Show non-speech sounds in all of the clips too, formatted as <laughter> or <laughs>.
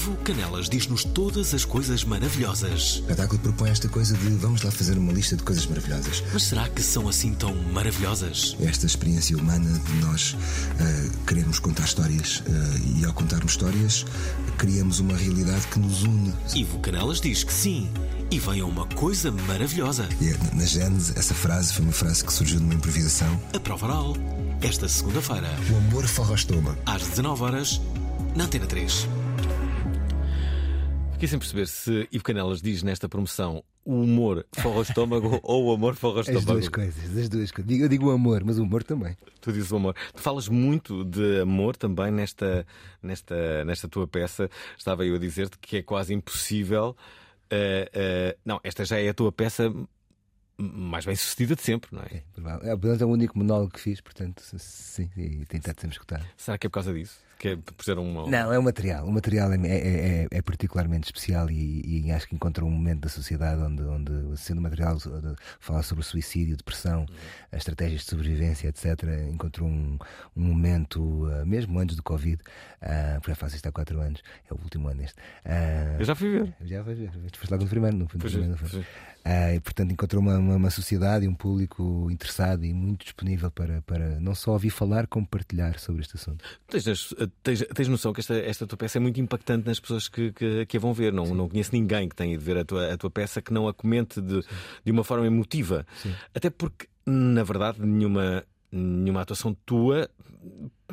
Ivo Canelas diz-nos todas as coisas maravilhosas. O espetáculo propõe esta coisa de vamos lá fazer uma lista de coisas maravilhosas. Mas será que são assim tão maravilhosas? Esta experiência humana de nós ah, querermos contar histórias ah, e ao contarmos histórias criamos uma realidade que nos une. Ivo Canelas diz que sim. E vem a uma coisa maravilhosa. E é, na Gênese, essa frase foi uma frase que surgiu de uma improvisação. A prova oral. Esta segunda-feira, O amor forra o estômago. às 19 horas na Antena 3. Fiquei sem perceber se Ivo Canelas diz nesta promoção o humor forra o estômago <laughs> ou o amor forra o As estômago. duas coisas, as duas coisas. Eu digo o amor, mas o humor também. Tu dizes o amor. Tu falas muito de amor também nesta, nesta, nesta tua peça. Estava eu a dizer-te que é quase impossível. eh, eh, não, esta já é a tua peça mais bem sucedida de sempre, não é? É, portanto, é o único monólogo que fiz, portanto, sim, e tem estado sempre escutar. Será que é por causa disso? Que é por ser um. Não, é o material. O material é, é- é- é particularmente especial e, e acho que encontra um momento da sociedade onde, onde sendo o material falar sobre o suicídio, depressão, as estratégias de sobrevivência, etc., encontrou um, um momento, ah, mesmo antes do Covid, uh, porque já faço isto há quatro anos, é o último ano este. ah, Eu já fui ver. já vais ver, foste logo no primeiro, no primeiro, é, não foi? pois é. Ah, e portanto encontrou uma, uma, uma sociedade e um público interessado e muito disponível para, para não só ouvir falar, como partilhar sobre este assunto. Tens, as- tens, tens noção que esta, esta tua peça é muito impactante nas pessoas que, que, que a vão ver. Não, não conheço ninguém que tenha ido ver a tua, a tua peça que não a comente de, de uma forma emotiva. Até porque, na verdade, nenhuma, nenhuma atuação tua.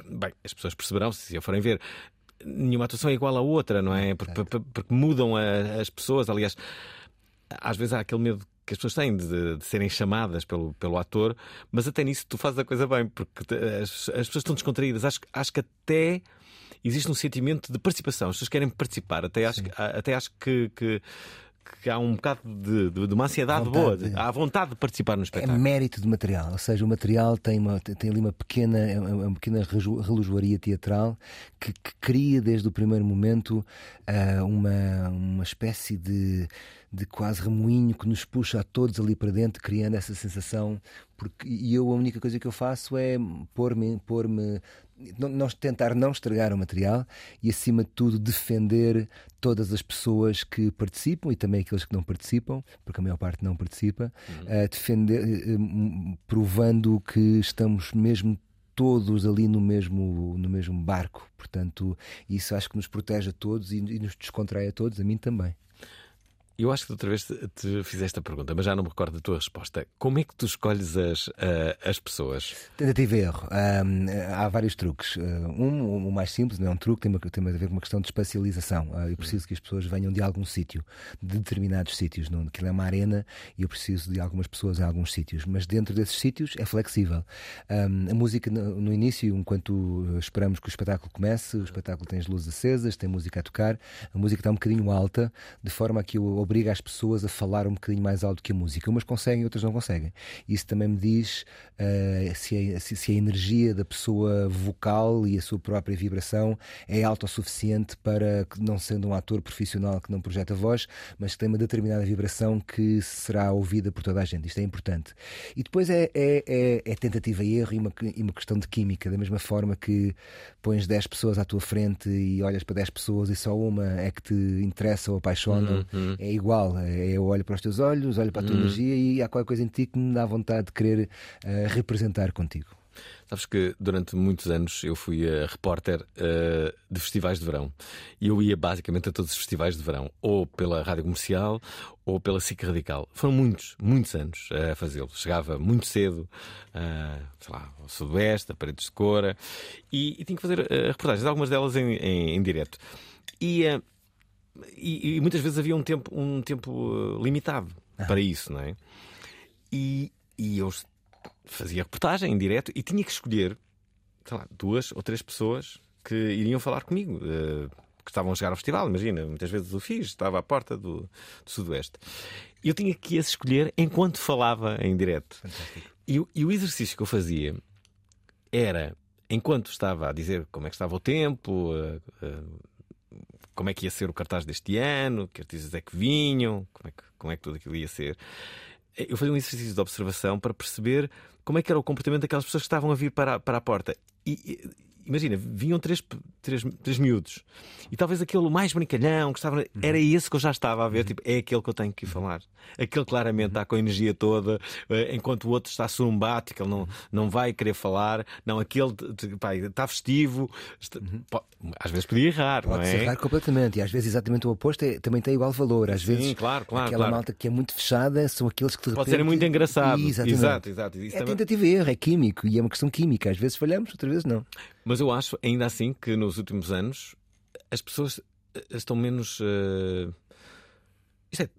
Bem, as pessoas perceberão se a forem ver. Nenhuma atuação é igual à outra, não é? Porque, porque- porque mudam a- as pessoas. Aliás, às vezes há aquele medo que as pessoas têm de, de serem chamadas pelo, pelo ator, mas até nisso tu fazes a coisa bem, porque te- as, as pessoas estão descontraídas. Acho, que- acho que até existe um sentimento de participação. As pessoas querem participar. Até acho, até acho que, que, que há um bocado de, de- de uma ansiedade Vontade boa. de- há vontade de participar no É espetáculo. mérito de material, ou seja, o material tem, uma, tem ali uma pequena, é uma uma pequena relojoaria teatral que, que cria desde o primeiro momento ah, uma, uma espécie de, de quase remoinho que nos puxa a todos ali para dentro, criando essa sensação. Porque, e eu a única coisa que eu faço é pôr-me, pôr-me não, não- tentar não estragar o material e, acima de tudo, defender todas as pessoas que participam e também aqueles que não participam, porque a maior parte não participa, a defender, eh, eh, provando que estamos mesmo todos ali no mesmo, no mesmo barco. Portanto, isso acho que nos protege a todos e, e nos descontrai a todos, a mim também. Eu acho que outra vez te, te fiz esta pergunta, mas já não me recordo da tua resposta. Como é que tu escolhes as, ah, as pessoas? Tentativa e erro. Ahm, há vários truques. Ah, um, o mais simples, não é um truque, tem, uma, tem a ver com uma questão de espacialização. Ah, eu preciso que as pessoas venham de algum sítio, de determinados sítios. Aquilo é uma arena e eu preciso de algumas pessoas em alguns sítios. Mas dentro desses sítios é flexível. Ahm, a música no, no início, enquanto esperamos que o espetáculo comece, o espetáculo tem as luzes acesas, tem música a tocar, a música está um bocadinho alta, de forma que eu obriga as pessoas a falar um bocadinho mais alto que a música. Umas conseguem, outras não conseguem. Isso também me diz ah, se, a, se- se a energia da pessoa vocal e a sua própria vibração é alta o suficiente para que, não sendo um ator profissional que não projeta voz, mas que tem uma determinada vibração que será ouvida por toda a gente. Isto é importante. E depois é, é, é- é tentativa e erro e uma, e uma questão de química, da mesma forma que pões 10 pessoas à tua frente e olhas para 10 pessoas e só uma é que te interessa ou apaixona, é igual. É, Eu olho para os teus olhos, olho para a tua energia e há qualquer coisa em ti que me dá vontade de querer eh, representar contigo. Sabes que durante muitos anos eu fui uh, repórter uh, de festivais de verão e eu ia basicamente a todos os festivais de verão, ou pela rádio comercial ou pela SIC Radical. Foram muitos, muitos anos a fazê-lo. Chegava muito cedo, uh, sei lá, ao Sudoeste, a Paredes de Cora, e, e tinha que fazer reportagens, algumas delas em, em, em direto. E, e, e, muitas vezes havia um tempo, um tempo limitado ah. para isso, não é? E, e eu fazia reportagem em direto e tinha que escolher lá, duas ou três pessoas que iriam falar comigo. Uh, que estavam a chegar ao festival, imagina, muitas vezes o fiz, estava à porta do, do Sudoeste. Eu tinha que as escolher enquanto falava em direto. E, e, o exercício que eu fazia era, enquanto estava a dizer como é que estava o tempo, uh, uh, como é que ia ser o cartaz deste ano, que artistas é que vinham, como é que, como é que tudo aquilo ia ser eu fazia um exercício de observação para perceber como é que era o comportamento daquelas pessoas que estavam a vir para a, para a porta. E, imagina, vinham três, três, três miúdos e talvez aquele mais brincalhão que estava. Era esse que eu já estava a ver, tipo, é aquele que eu tenho que falar. Aquele claramente está com a energia toda, eh, enquanto o outro está surumbático, ele não, não vai querer falar. Não, aquele pá, está festivo, está, às vezes podia errar, Pode não é? errar completamente, e às vezes exatamente o oposto é, também tem igual valor. Às Sim, vezes, claro, claro, aquela claro. malta que é muito fechada são aqueles que de Pode repente... ser muito engraçado. Exatamente. Exato, exato. Isso é também... tentativa e erro, é químico e é uma questão química. Às vezes falhamos, outras vezes não. Mas eu acho, ainda assim, que nos últimos anos as pessoas eh, estão menos. Uh... É, eh,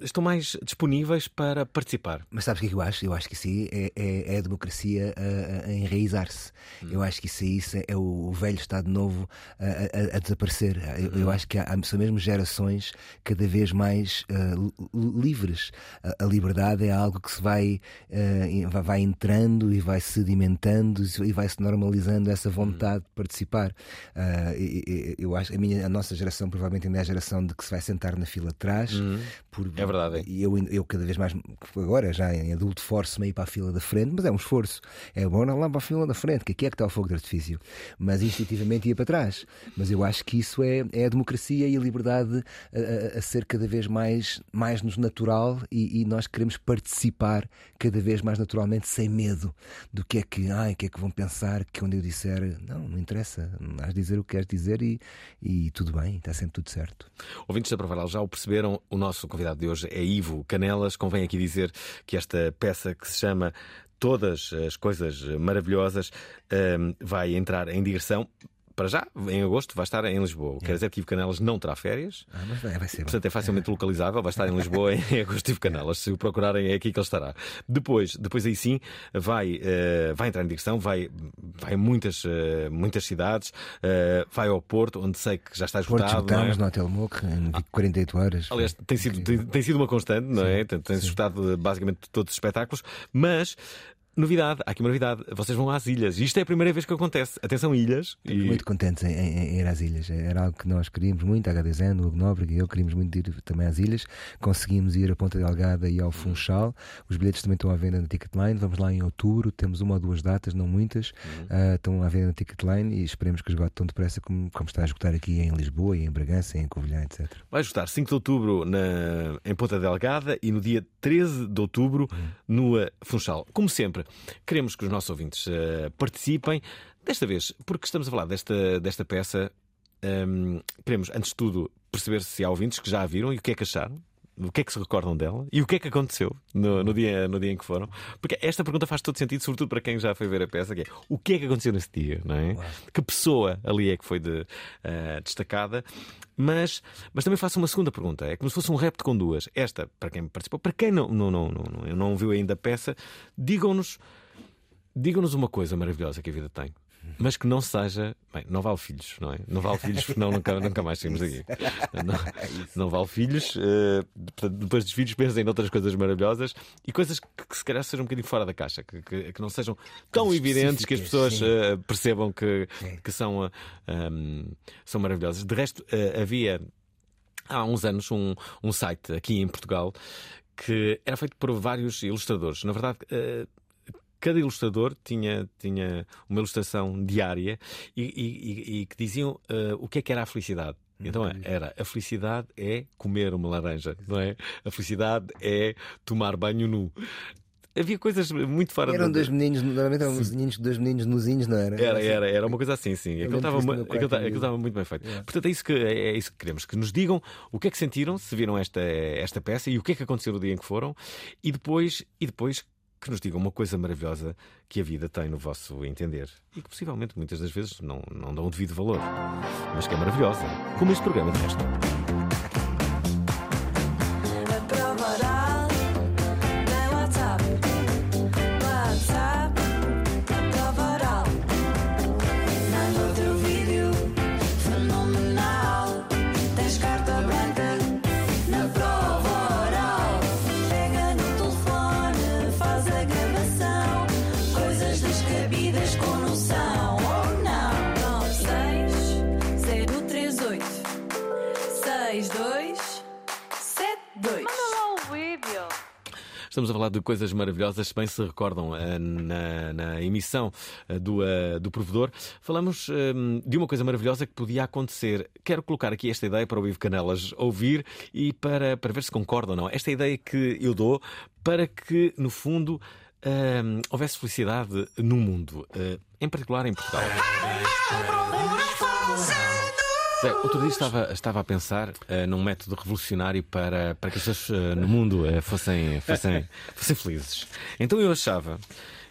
estão mais disponíveis para participar. Mas sabes o que é que eu acho? Eu acho que isso aí é, é, é a democracia a, a enraizar-se. Hum. Eu acho que isso aí é o, velho Estado Novo a, a, a desaparecer. Eu, hum. eu, acho que há, são mesmo gerações cada vez mais uh, livres. A, liberdade é algo que se vai, uh, vai entrando e vai sedimentando e vai se normalizando essa vontade hum. de participar. Uh, eu acho a, minha, a nossa geração provavelmente ainda é a geração de que se vai sentar na fila atrás. Uhum. Por, é verdade. E eu, eu cada vez mais, agora já em adulto, forço-me a ir para a fila da frente, mas é um esforço. É bom não lá para a fila da frente, que aqui é que está o fogo de artifício. Mas instintivamente ia para trás. Mas eu acho que isso é, é a democracia e a liberdade a, a, a ser cada vez mais, mais nos natural e, e, nós queremos participar cada vez mais naturalmente, sem medo do que é que, ai, que é que vão pensar, que quando eu disser, não, não interessa, has de dizer o que queres dizer e, e tudo bem, está sempre tudo certo. Ouvintes da Provaral já o perceberam, o nosso convidado de hoje é Ivo Canelas. Convém aqui dizer que esta peça que se chama Todas as Coisas Maravilhosas um, vai entrar em digressão para já, em agosto, vai estar em Lisboa. Quer dizer que Ivo Canelas não terá férias. Ah, mas vai, vai ser. Portanto, é facilmente localizável. Vai estar em Lisboa em <laughs> agosto Ivo Canelas. Se o procurarem, é aqui que ele estará. Depois, depois aí sim, vai, uh, vai entrar em direção, vai, vai muitas, uh, muitas cidades, uh, vai ao Porto, onde sei que já está esgotado. Porto esgotamos é? no Hotel Moc em 48 horas. Aliás, tem sido, tem, tem, sido uma constante, não é? Tem-se esgotado basicamente todos os espetáculos, mas Novidade, há aqui uma novidade. Vocês vão às ilhas. Isto é a primeira vez que acontece. Atenção, ilhas. Estamos e... muito contentes em, em, em, ir às ilhas. Era algo que nós queríamos muito, a HDZN, o Nóbrega e eu queríamos muito ir também às ilhas. Conseguimos ir a Ponta Delgada e ao Funchal. Os bilhetes também estão à venda na Ticketline. Vamos lá em outubro. Temos uma ou duas datas, não muitas. Uhum. Uh, estão à venda na Ticketline e esperemos que esgote tão depressa como, como está a esgotar aqui em Lisboa, em Bragança, em Covilhã, etc. Vai esgotar 5 de outubro na, em Ponta Delgada e no dia 13 de outubro uhum. no Funchal. Como sempre, queremos que os nossos ouvintes uh, participem. Desta vez, porque estamos a falar desta, desta peça, um, ehm, queremos, antes de tudo, perceber se há ouvintes que já a viram e o que é que acharam o que é que se recordam dela e o que é que aconteceu no, no, dia, no dia em que foram. Porque esta pergunta faz todo sentido, sobretudo para quem já foi ver a peça, que é o que é que aconteceu nesse dia, não é? Que pessoa ali é que foi de, uh, destacada. Mas, mas também faço uma segunda pergunta. É como se fosse um repto com duas. Esta, para quem participou, para quem não, não, não, não, não viu ainda a peça, digam-nos digam-nos uma coisa maravilhosa que a vida tem mas que não seja. Bem, não vale filhos, não é? Não vale filhos, porque não, nunca, nunca mais saímos daqui. <laughs> Não, é não vale filhos. Uh, depois dos filhos, pensem em outras coisas maravilhosas e coisas que, que se calhar sejam um bocadinho fora da caixa, que, que, que não sejam tão evidentes que as pessoas uh, percebam que, que são, uh, um, são maravilhosas. De resto, havia há uns anos um, um site aqui em Portugal que era feito por vários ilustradores. Na verdade, cada ilustrador tinha, tinha uma ilustração diária e, e, e que diziam uh, o que é que era a felicidade. Então era a felicidade é comer uma laranja, não é? A felicidade é tomar banho nu. havia coisas muito fora Eram do- dois meninos, normalmente eram uns meninos, dois meninos nozinhos, não era? Era, era, era uma coisa assim, sim. Aquilo estava, aquilo estava muito bem feito. Portanto, é isso, que, é isso que queremos, que nos digam o que é que sentiram, se viram esta, esta peça e o que é que aconteceu no dia em que foram, e depois, e depois que nos digam uma coisa maravilhosa que a vida tem no vosso entender e que possivelmente muitas das vezes não, não dão o devido valor, mas que é maravilhosa, como este programa de resto. 62 72 Manda lá o vídeo. Estamos a falar de coisas maravilhosas, se bem se recordam eh, na, na emissão eh, do, eh, do provedor, falamos eh, de uma coisa maravilhosa que podia acontecer. Quero colocar aqui esta ideia para o Ivo Canelas ouvir e para, para ver se concorda ou não. Esta ideia que eu dou para que, no fundo, eh, houvesse felicidade no mundo, eh, em particular em Portugal. Outro dia estava, estava a pensar eh, num método revolucionário para, para que as pessoas eh, no mundo eh, fossem, fossem, <laughs> fossem felizes. Então eu achava,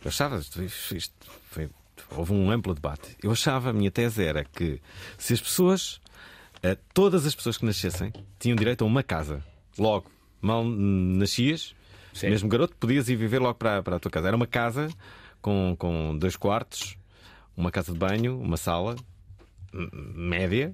eu achava, isto, foi- houve um amplo debate. Eu achava, a minha tese era que se as pessoas, todas as pessoas que nascessem, tinham direito a uma casa, logo, mal nascias, mesmo garoto, podias ir viver logo para, para a tua casa. Era uma casa com, com dois quartos, uma casa de banho, uma sala, média,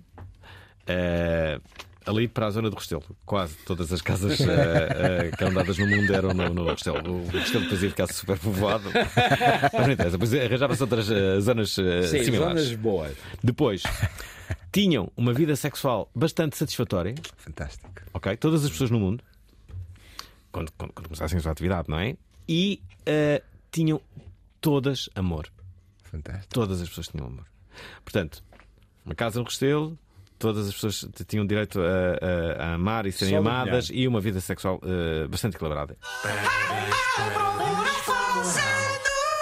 eh, ali para a zona do Restelo. Quase todas as casas eh, eh, que eram dadas no mundo eram no, no Restelo. O Restelo depois ia ficar super povoado. <laughs> Mas não interessa. Depois arranjava-se outras eh, zonas Sim, similares. zonas boas. Depois, tinham uma vida sexual bastante satisfatória. Fantástico. Ok? Todas as pessoas no mundo, quando, quando, quando começassem a sua atividade, não é? E tinham todas amor. Fantástico. Todas as pessoas tinham amor. Portanto, uma casa no Restelo, todas as pessoas tinham direito a, a- a amar e serem Só amadas e uma vida sexual eh, bastante equilibrada.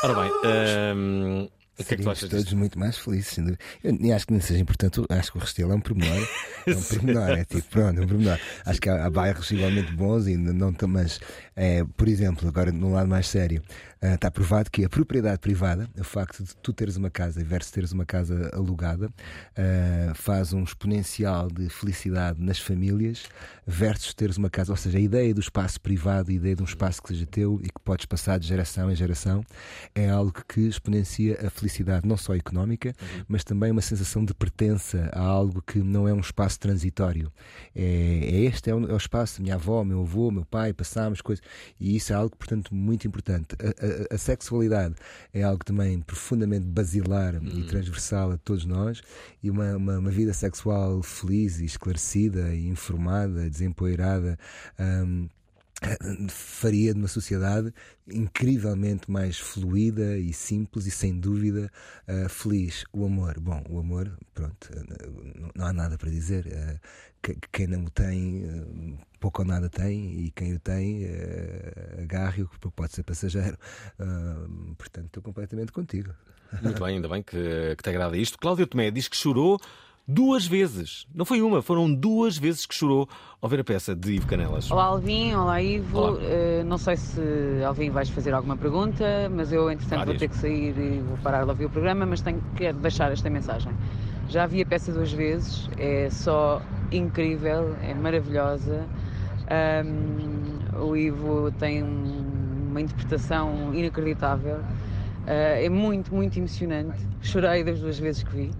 Ora bem, ehm, que é que todos muito mais felizes. Eu nem acho que nem seja importante, acho que o Restelo é um pormenor. <laughs> É um pormenor, é tipo, pronto, é um pormenor. Acho que há, há bairros igualmente bons e não não mas, é, por exemplo, agora num lado mais sério, ah, está provado que a propriedade privada, o facto de tu teres uma casa versus teres uma casa alugada, ah, faz um exponencial de felicidade nas famílias versus teres uma casa, ou seja, a ideia do espaço privado, a ideia de um espaço que seja teu e que podes passar de geração em geração, é algo que exponencia a felicidade, não só económica, mas também uma sensação de pertença a algo que não é um espaço transitório. É, é este é o, é o espaço, minha avó, meu avô, meu pai, passámos coisas, e isso é algo, portanto, muito importante. A, a- a sexualidade é algo também profundamente basilar e transversal a todos nós, e uma, uma, uma vida sexual feliz e esclarecida e informada, desempoeirada. hum, faria de uma sociedade incrivelmente mais fluida e simples e sem dúvida ah, feliz. O amor, bom, o amor, pronto, ah, não- há nada para dizer. Que- quem não o tem, pouco ou nada tem, e quem o tem, agarre-o, porque pode ser passageiro. Portanto, estou completamente contigo. Muito bem, ainda bem que, que te agrada isto. Cláudia Tomé diz que chorou duas vezes. Não foi uma, foram duas vezes que chorou ao ver a peça de Ivo Canelas. Olá Alvin, olá Ivo. Olá. Eh, não sei se Alvin vais fazer alguma pergunta, mas eu entretanto vou Várias. ter que sair e vou parar de ouvir o programa, mas tenho que deixar esta mensagem. Já vi a peça duas vezes, é só incrível, é maravilhosa. Ahm, o Ivo tem um- uma interpretação inacreditável. Ah, é muito, muito emocionante. Chorei das duas vezes que vi.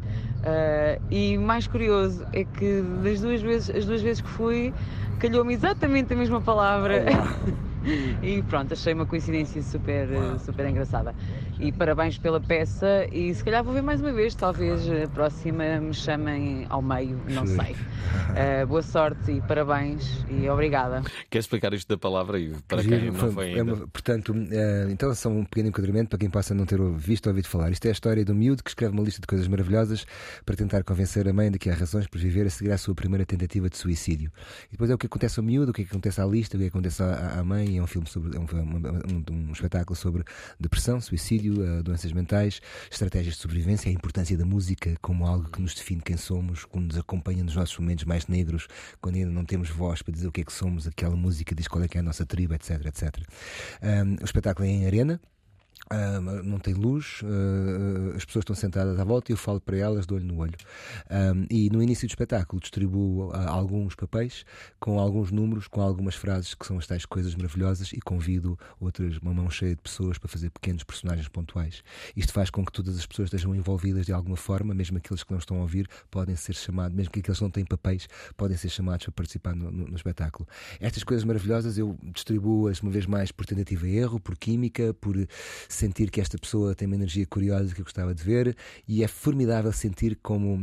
Ah, e mais curioso é que das duas vezes, as duas vezes que fui, calhou-me exatamente a mesma palavra. <laughs> <laughs> e pronto, achei uma coincidência super, super engraçada. E parabéns pela peça e se calhar vou ver mais uma vez, talvez a próxima me chamem ao meio, não Sim. sei. Uh, boa sorte e parabéns e obrigada. Quer explicar isto da palavra e para Giro, quem não foi- é uma- portanto, eh, então só um pequeno enquadramento para quem possa não ter visto ou ouvido falar. Isto é a história um miúdo que escreve uma lista de coisas maravilhosas para tentar convencer a mãe de que há razões para viver a seguir à sua primeira tentativa de suicídio. E depois é o que acontece ao miúdo, o que é que acontece à lista, o que é que acontece à, à mãe. É um filme sobre é um, um- um espetáculo sobre depressão, suicídio, eh, doenças mentais, estratégias de sobrevivência, a importância da música como algo que nos define quem somos, que nos acompanha nos nossos momentos mais negros, quando ainda não temos voz para dizer o que é que somos, aquela música diz qual é que é a nossa tribo, etc, etc. Um, o espetáculo é em arena. Ah, não tem luz, ah, as pessoas estão sentadas à volta e eu falo para elas de olho no olho. Ah, e no início do espetáculo distribuo ah, alguns papéis com alguns números, com algumas frases que são as tais coisas maravilhosas e convido outras, uma mão cheia de pessoas para fazer pequenos personagens pontuais. Isto faz com que todas as pessoas estejam envolvidas de alguma forma, mesmo aqueles que não estão a ouvir podem ser chamados, mesmo que aqueles que não têm papéis podem ser chamados para participar no, no- no espetáculo. Estas coisas maravilhosas eu distribuo-as uma vez mais por tentativa e erro, por química, por sentir que esta pessoa tem uma energia curiosa que eu gostava de ver e é formidável sentir como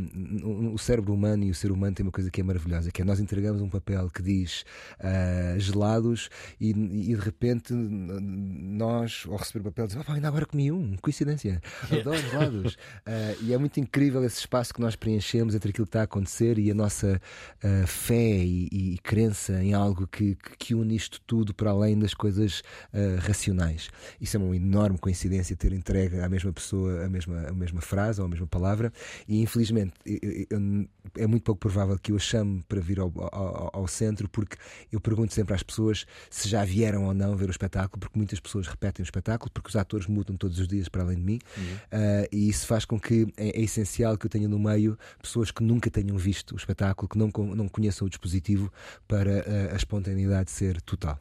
o cérebro humano e o ser humano tem uma coisa que é maravilhosa, que é nós entregamos um papel que diz ah, gelados e, e de repente nós, ao receber o papel, dizemos "Ah, ainda agora comi um, coincidência, adoro gelados. <laughs> Ah, e é muito incrível esse espaço que nós preenchemos entre aquilo que está a acontecer e a nossa ah, fé e, e crença em algo que, que- une isto tudo para além das coisas racionais. Isso é uma enorme coincidência ter entregue à mesma pessoa a mesma, a mesma frase ou a mesma palavra e infelizmente eu- eu- é muito pouco provável que eu a chame para vir ao, ao- ao centro porque eu pergunto sempre às pessoas se já vieram ou não ver o espetáculo porque muitas pessoas repetem o espetáculo porque os atores mudam todos os dias para além de mim Ah, e isso faz com que é, é essencial que eu tenha no meio pessoas que nunca tenham visto o espetáculo, que não, não conheçam o dispositivo para ah, a espontaneidade ser total.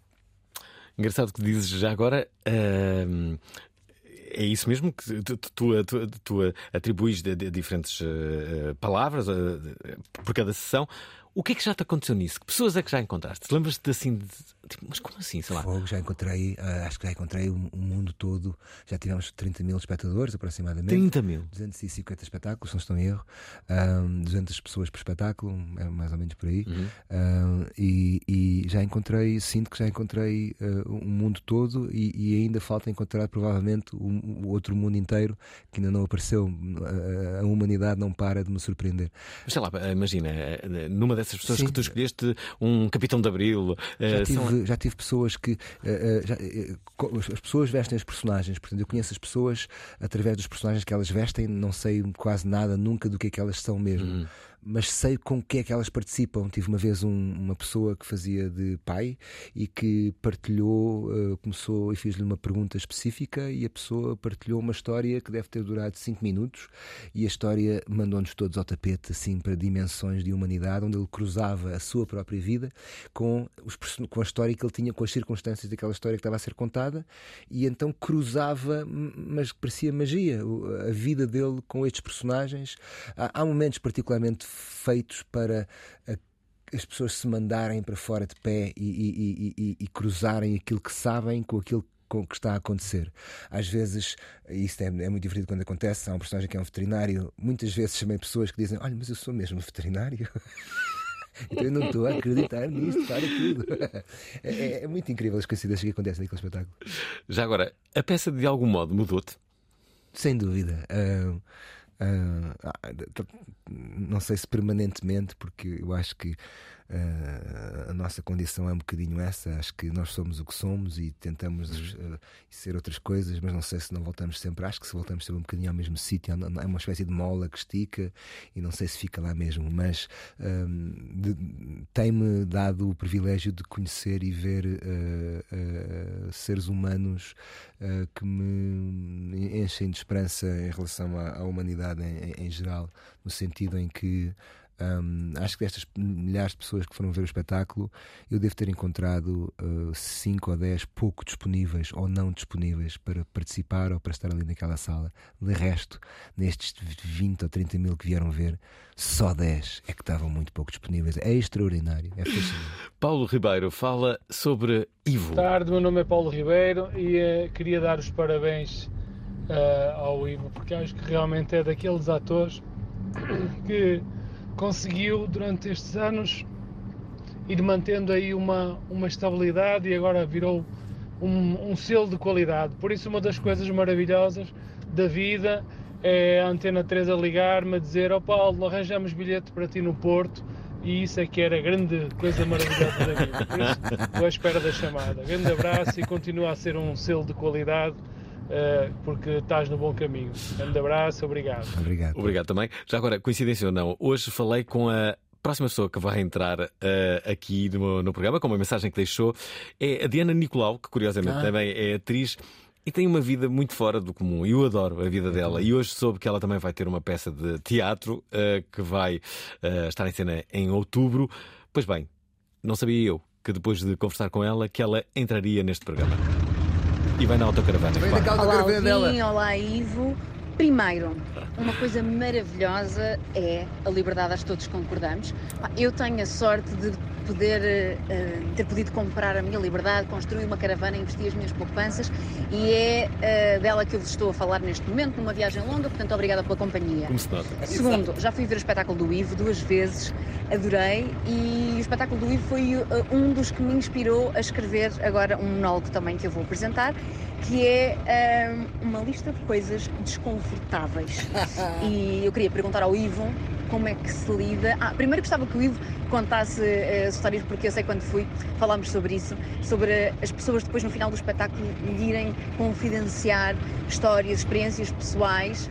Engraçado que dizes já agora. ahm, é isso mesmo que tu, tu, tu, tu atribuis de, de diferentes eh, palavras eh, por cada sessão. O que é que já te aconteceu nisso? Que pessoas é que já encontraste? Lembras-te assim de. Tipo, mas como assim? Sei lá. Fogo, já encontrei, ah, acho que já encontrei o, o mundo todo, já tivemos 30 mil espectadores aproximadamente. 30 mil. 250 espetáculos, se não estou em erro, Ahm, 200 pessoas por espetáculo, é mais ou menos por aí. Uhum. Ahm, e, e já encontrei, sinto que já encontrei ah, o mundo todo e, e ainda falta encontrar provavelmente o, o outro mundo inteiro que ainda não apareceu. A, a humanidade não para de me surpreender. Mas sei lá, imagina, eh, numa dessas pessoas Sim. que tu escolheste, um Capitão de Abril. eh, Já são- já tive pessoas que. eh, já, eh, as pessoas vestem os personagens, portanto, eu conheço as pessoas através dos personagens que elas vestem, não sei quase nada nunca do que é que elas são mesmo. Uhum. Mas sei com o que é que elas participam. Tive uma vez um- uma pessoa que fazia de pai e que partilhou, eh, começou e fiz-lhe uma pergunta específica e a pessoa partilhou uma história que deve ter durado 5 minutos e a história mandou-nos todos ao tapete, assim, para dimensões de humanidade, onde ele cruzava a sua própria vida com, os, com a história que ele tinha, com as circunstâncias daquela história que estava a ser contada, e então cruzava, mas parecia magia, a vida dele com estes personagens. Há, há momentos particularmente feitos para a- as pessoas se mandarem para fora de pé e, e- e- e- cruzarem aquilo que sabem com aquilo com que está a acontecer. Às vezes, e isso é, é muito divertido quando acontece, há um personagem que é um veterinário, muitas vezes chamei pessoas que dizem, olha, mas eu sou mesmo veterinário. <laughs> Então eu não estou a acreditar nisto, para tudo. <laughs> É, é- é muito incrível as coincidências que acontecem naquele espetáculo. Já agora, a peça de algum modo mudou-te? Sem dúvida. T- não sei se permanentemente, porque eu acho que ah, a nossa condição é um bocadinho essa. Acho que nós somos o que somos e tentamos ah, ser outras coisas, mas não sei se não voltamos sempre. Acho que se voltamos sempre um bocadinho ao mesmo sítio, é uma espécie de mola que estica e não sei se fica lá mesmo. Mas de- tem-me dado o privilégio de conhecer e ver ah, seres humanos que me enchem de esperança em relação à, à humanidade em, em- em geral, no sentido em que hum, acho que destas milhares de pessoas que foram ver o espetáculo, eu devo ter encontrado 5 ou 10 pouco disponíveis ou não disponíveis para participar ou para estar ali naquela sala. De resto, nestes 20 ou 30 mil que vieram ver, só 10 é que estavam muito pouco disponíveis. É extraordinário, é fascinante. <laughs> Paulo Ribeiro fala sobre Ivo. Boa tarde, meu nome é Paulo Ribeiro e eh, queria dar os parabéns eh, ao Ivo, porque acho que realmente é daqueles atores <coughs> que conseguiu durante estes anos ir mantendo aí uma, uma estabilidade e agora virou um, um selo de qualidade. Por isso, uma das coisas maravilhosas da vida é a Antena 3 a ligar-me a dizer: Ó Paulo, arranjamos bilhete para ti no Porto. E isso é que era a grande coisa maravilhosa da vida. Por isso, estou à espera da chamada. Grande abraço e continua a ser um selo de qualidade porque estás no bom caminho. Grande abraço, obrigado. Obrigado. Obrigado também. Já agora, coincidência ou não, hoje falei com a próxima pessoa que vai entrar eh, aqui no, no programa, com uma mensagem que deixou, é a Diana Nicolau, que curiosamente Ah. também é atriz. E tem uma vida muito fora do comum. Eu adoro a vida dela. E hoje soube que ela também vai ter uma peça de teatro eh, que vai eh, estar em cena em outubro. Pois bem, não sabia eu que depois de conversar com ela que ela entraria neste programa. E vai na autocaravana. Vem claro. Olá, dela. Alvin, olá, Ivo. Primeiro, uma coisa maravilhosa é a liberdade, acho que todos concordamos. Pá, Eu tenho a sorte de poder eh, ter podido comprar a minha liberdade, construir uma caravana, investir as minhas poupanças e é eh, dela que eu vos estou a falar neste momento, numa viagem longa, portanto, obrigada pela companhia. Como se nota. Segundo, já fui ver o espetáculo do Ivo duas vezes, adorei e o espetáculo do Ivo foi uh, um dos que me inspirou a escrever agora um monólogo também que eu vou apresentar, que é um, uma lista de coisas desconfortáveis. <laughs> e eu queria perguntar ao Ivo como é que se lida. Ah, primeiro gostava que o Ivo contasse uh, histórias, porque eu sei quando fui, falámos sobre isso, sobre as pessoas depois no final do espetáculo irem confidenciar histórias, experiências pessoais,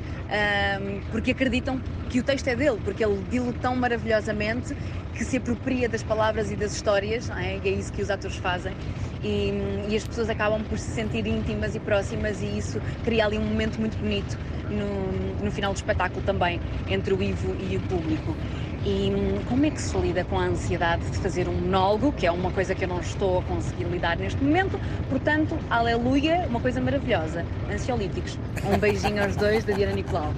um, porque acreditam que o texto é dele, porque ele dilo tão maravilhosamente que se apropria das palavras e das histórias, é? E é isso que os atores fazem. E, e as pessoas acabam por se sentir íntimas e próximas, e isso cria ali um momento muito bonito no, no final do espetáculo também, entre o Ivo e o público. E hum, como é que se lida com a ansiedade de fazer um monólogo, que é uma coisa que eu não estou a conseguir lidar neste momento? Portanto, aleluia, uma coisa maravilhosa. Ansiolíticos. Um beijinho aos dois da Diana Nicolau.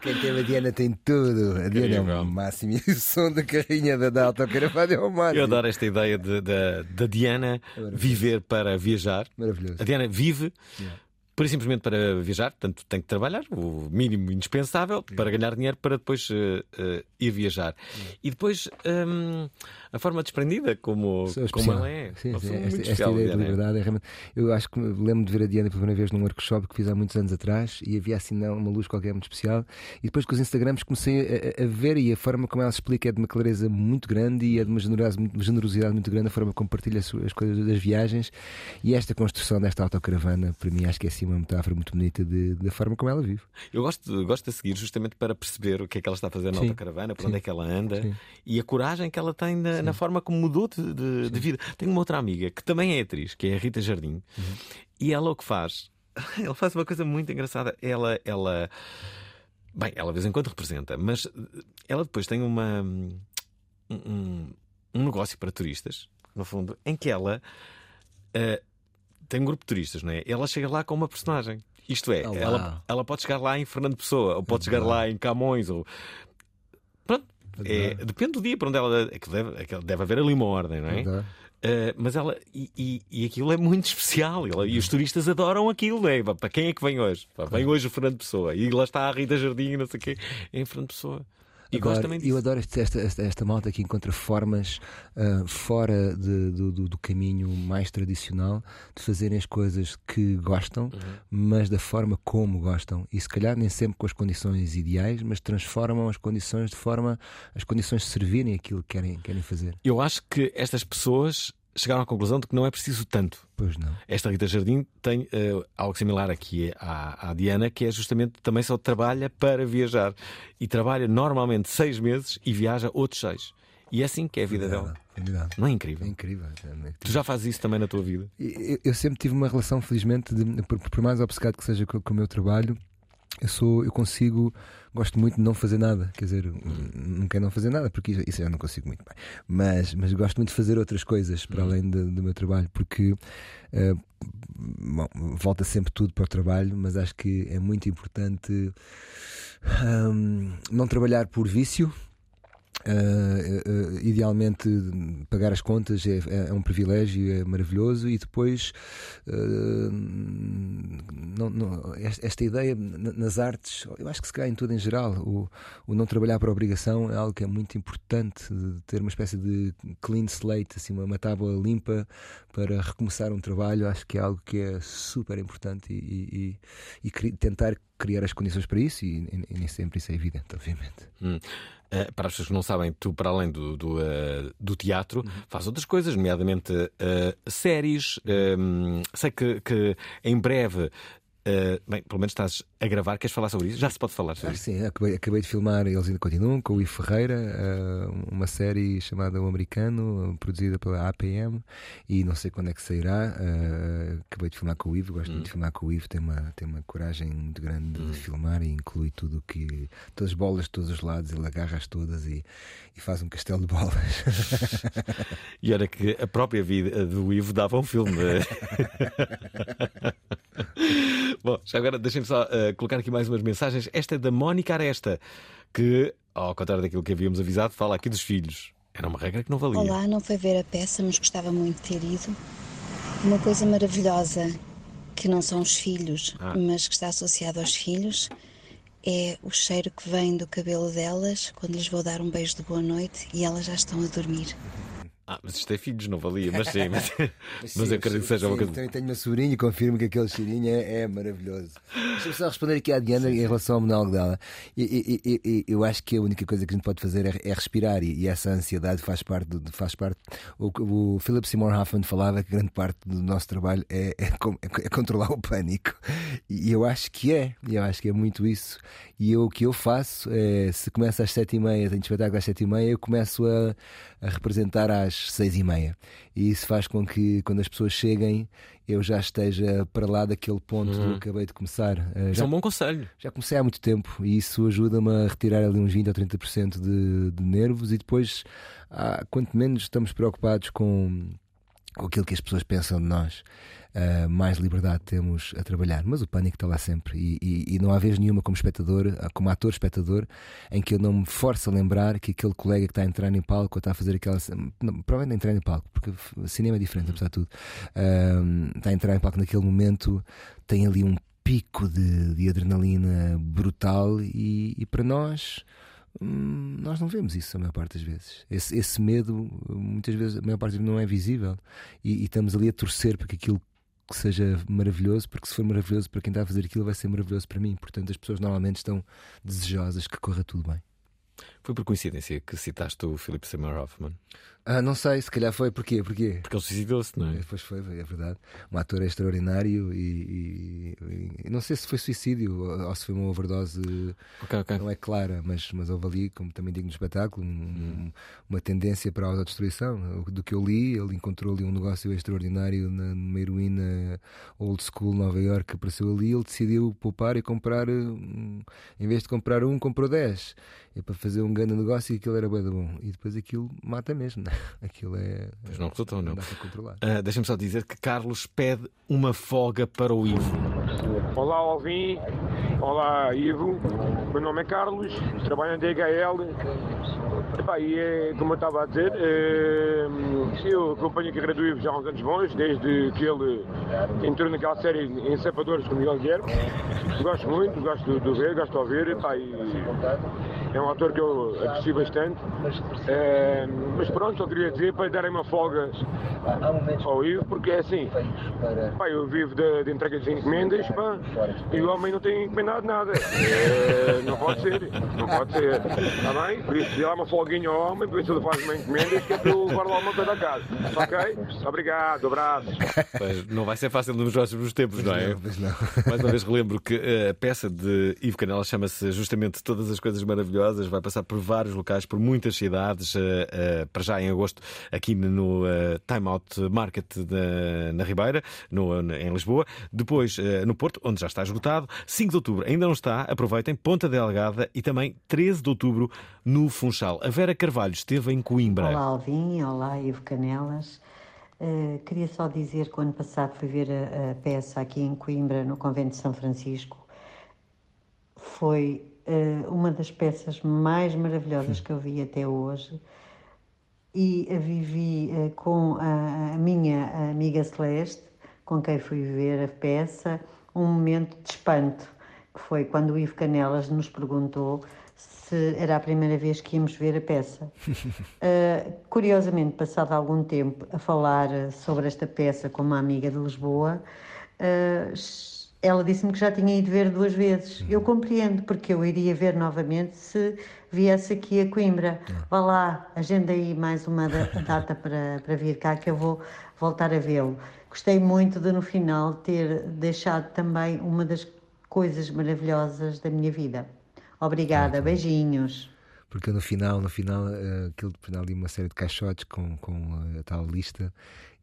Quem tem a Diana tem tudo. A Diana é o máximo. E o som da carrinha da, da autocaravana é o máximo. Eu adoro esta ideia de- da da Diana maravilhoso. viver para viajar. Maravilhoso. A Diana vive Yeah. E simplesmente para viajar, portanto tem que trabalhar, o mínimo indispensável para ganhar dinheiro para depois eh, eh, ir viajar. E depois hum, a forma desprendida como, Sou como especial. ela é. Sim, sim, esta, esta ideia de liberdade é realmente. Eu acho que me lembro de ver a Diana pela primeira vez num workshop que fiz há muitos anos atrás e havia assim não, uma luz qualquer muito especial. E depois com os Instagrams comecei a, a- ver e a forma como ela se explica é de uma clareza muito grande e é de uma generosidade, muito- grande a forma como partilha as, as coisas das viagens. E esta construção desta autocaravana, para mim, acho que é assim uma metáfora muito bonita de- da forma como ela vive. Eu gosto, gosto de a seguir justamente para perceber o que é que ela está a fazer na Sim. autocaravana, por Sim. onde é que ela anda Sim. e a coragem que ela tem na, na forma como mudou de, de- de vida. Tenho uma outra amiga que também é atriz, que é a Rita Jardim, Uhum. e ela o que faz? <laughs> Ela faz uma coisa muito engraçada. Ela, ela, bem, ela de vez em quando representa, mas ela depois tem uma um, um- negócio para turistas, no fundo, em que ela eh, tem um grupo de turistas, não é? Ela chega lá com uma personagem. Isto é, Oh, ela, ela pode chegar lá em Fernando Pessoa, ou pode chegar lá em Camões, ou. Pronto. É, depende do dia para onde ela. É que deve, é deve haver ali uma ordem, não é? Eh, mas ela. E, e, e aquilo é muito especial. Ela- e os turistas adoram aquilo, não é? Para quem é que vem hoje? Pá, Vem hoje o Fernando Pessoa. E lá está a Rita Jardim, não sei o quê, em Fernando Pessoa. E Adoro. gosto também disso. Eu adoro este- esta, esta, esta malta que encontra formas ah, fora de- do, do- do caminho mais tradicional de fazerem as coisas que gostam, Uhum. mas da forma como gostam. E se calhar nem sempre com as condições ideais, mas transformam as condições de forma as condições servirem aquilo que querem, querem fazer. Eu acho que estas pessoas chegaram à conclusão de que não é preciso tanto. Pois não. Esta Rita Jardim tem eh, algo similar aqui à, à Diana, que é justamente também só trabalha para viajar. E trabalha normalmente seis meses e viaja outros seis. E é assim que é a vida dela. Formidável. Não é É incrível? incrível. é Tu já fazes isso também na tua vida? Eu, eu sempre tive uma relação, felizmente, de- por, por mais obcecado que seja com, com o meu trabalho, eu sou, eu consigo, gosto muito de não fazer nada. Quer dizer, não quero não fazer nada, porque isso, eu não consigo muito bem. Mas, mas gosto muito de fazer outras coisas para além de- do meu trabalho, porque eh, bom, volta sempre tudo para o trabalho, mas acho que é muito importante hum, não trabalhar por vício. Uh, uh, idealmente pagar as contas é, é, um privilégio, é maravilhoso e depois uh, não, não, esta ideia nas artes, eu acho que se calhar em tudo em geral, o, o, não trabalhar por obrigação é algo que é muito importante, de ter uma espécie de clean slate, assim, uma, uma tábua limpa para recomeçar um trabalho, acho que é algo que é super importante e, e, e tentar criar as condições para isso e, e, nem sempre isso é evidente, obviamente. Hum. Uh, para as pessoas que não sabem, tu, para além do, do, uh, do teatro, uhum. fazes outras coisas, nomeadamente uh, séries. sei que, que em breve Uh, bem, pelo menos estás a gravar, queres falar sobre isso? Já se pode falar sobre ah, Sim, acabei, acabei, de filmar, eles ainda continuam, com o Ivo Ferreira, uh, uma série chamada O Americano, produzida pela APM, e não sei quando é que sairá. Uh, acabei de filmar com o Ivo, gosto hum. muito de filmar com o Ivo, tem uma, tem uma coragem muito grande hum. de filmar e inclui tudo que. todas as bolas de todos os lados, ele agarra-as todas e, e faz um castelo de bolas. <laughs> e era que a própria vida do Ivo dava um filme. <laughs> <laughs> Bom, já agora deixem-me só uh, colocar aqui mais umas mensagens. Esta é da Mónica Aresta, que, ao contrário daquilo que havíamos avisado, fala aqui dos filhos. Era uma regra que não valia. Olá, não foi ver a peça, mas gostava muito de ter ido. Uma coisa maravilhosa, que não são os filhos, ah. mas que está associado aos filhos, é o cheiro que vem do cabelo delas quando lhes vou dar um beijo de boa noite e elas já estão a dormir. Ah, mas isto é filhos, não valia, mas sim, mas, <laughs> mas, sim, mas eu acredito que seja uma coisa. Também tenho uma sobrinha e confirmo que aquele cheirinho é, é maravilhoso. Deixa-me só responder aqui à Diana sim, em relação ao monólogo dela. E, e, e, eu acho que a única coisa que a gente pode fazer é, é respirar e, essa ansiedade faz parte. Do, faz parte o, o Philip Seymour Hoffman falava que grande parte do nosso trabalho é, é, é controlar o pânico. E eu acho que é, eu acho que é muito isso. E eu, o que eu faço é, se começa às sete e meia, tenho espetáculo às sete e meia, eu começo a, a representar às seis e meia. E isso faz com que quando as pessoas cheguem eu já esteja para lá daquele ponto uhum. que acabei de começar. Uh, já, é um bom conselho. Já comecei há muito tempo e isso ajuda-me a retirar ali uns 20 ou 30% de, de nervos e depois, ah, quanto menos estamos preocupados com, com aquilo que as pessoas pensam de nós uh, mais liberdade temos a trabalhar. Mas o pânico está lá sempre e, e, e, não há vez nenhuma como espectador, ah, como ator-espectador, em que eu não me forço a lembrar que aquele colega que está a entrar em palco ou está a fazer aquela. Não, provavelmente entrar em palco, porque cinema é diferente, apesar de tudo. Uh, está a entrar em palco naquele momento, tem ali um pico de, de adrenalina brutal e, e para nós hum, nós não vemos isso a maior parte das vezes. Esse, esse medo, muitas vezes, a maior parte não é visível. E, e, estamos ali a torcer para que aquilo que seja maravilhoso, porque se for maravilhoso para quem está a fazer aquilo, vai ser maravilhoso para mim. Portanto, as pessoas normalmente estão desejosas que corra tudo bem. Foi por coincidência que citaste o Philip Seymour Hoffman? Ah, não sei, se calhar foi. Porquê? Porquê? Porque ele suicidou-se, não é? Pois foi, é verdade. Um ator extraordinário e, e, e, não sei se foi suicídio ou se foi uma overdose. Okay, okay. Não é clara, mas, mas houve ali, como também digo no espetáculo, um, hum. uma tendência para a autodestruição. Do que eu li, ele encontrou ali um negócio extraordinário na, numa heroína old school Nova York que apareceu ali. Ele decidiu poupar e comprar, um, em vez de comprar um, comprou dez. É para fazer um grande negócio e aquilo era bem bom. E depois aquilo mata mesmo, não é? <laughs> Aquilo é. Pois não resultou, não. Uh, Deixa-me só dizer que Carlos pede uma folga para o Ivo. Olá, Alvin. Olá, Ivo. Meu nome é Carlos, trabalho na DHL. Epá, e é, como eu estava a dizer, é, eu acompanho a carreira do Ivo já há uns anos bons, desde que ele entrou naquela série em Sapadores com Miguel Guilherme. Gosto muito, gosto de, de ver, gosto de ouvir. Epá, e é um ator que eu aprecio bastante. É, mas pronto, só queria dizer para darem uma folga ao Ivo, porque é assim, pá, eu vivo de, de entrega de encomendas pá, e o homem não tem encomendado nada. É, não pode ser, não pode ser. Está bem? Por isso, dá uma folguinha ao homem, por isso ele faz uma encomenda que é para eu levar lá uma coisa a casa. Ok? Obrigado, abraço. Pois, não vai ser fácil nos próximos tempos, não é? Não, não. Mais uma vez relembro que a peça de Ivo Canela chama-se justamente Todas as Coisas Maravilhosas, vai passar por vários locais, por muitas cidades, uh, uh, para já em agosto, aqui no uh, Time Out Market na, Ribeira, no, em Lisboa. Depois no Porto, onde já está esgotado. 5 de outubro ainda não está, aproveitem. Ponta Delgada e também 13 de outubro no Funchal. A Vera Carvalho esteve em Coimbra. Olá, Alvin. Olá, Ivo Canelas. Uh, queria só dizer que o ano passado fui ver a, a, peça aqui em Coimbra, no Convento de São Francisco. Foi eh, uma das peças mais maravilhosas que eu vi até hoje e a vivi eh, com a, a minha amiga Celeste, com quem fui ver a peça, um momento de espanto, que foi quando o Ivo Canelas nos perguntou se era a primeira vez que íamos ver a peça. Uh, <laughs> curiosamente, passado algum tempo a falar sobre esta peça com uma amiga de Lisboa, uh, ela disse-me que já tinha ido ver duas vezes. Eu compreendo, porque eu iria ver novamente se viesse aqui a Coimbra. Vá lá, agenda aí mais uma data para, para vir cá que eu vou voltar a vê-lo. Gostei muito de, no final, ter deixado também uma das coisas maravilhosas da minha vida. Obrigada, beijinhos. Porque no final, no final, uh, aquilo no final ali uma série de caixotes com, com a tal lista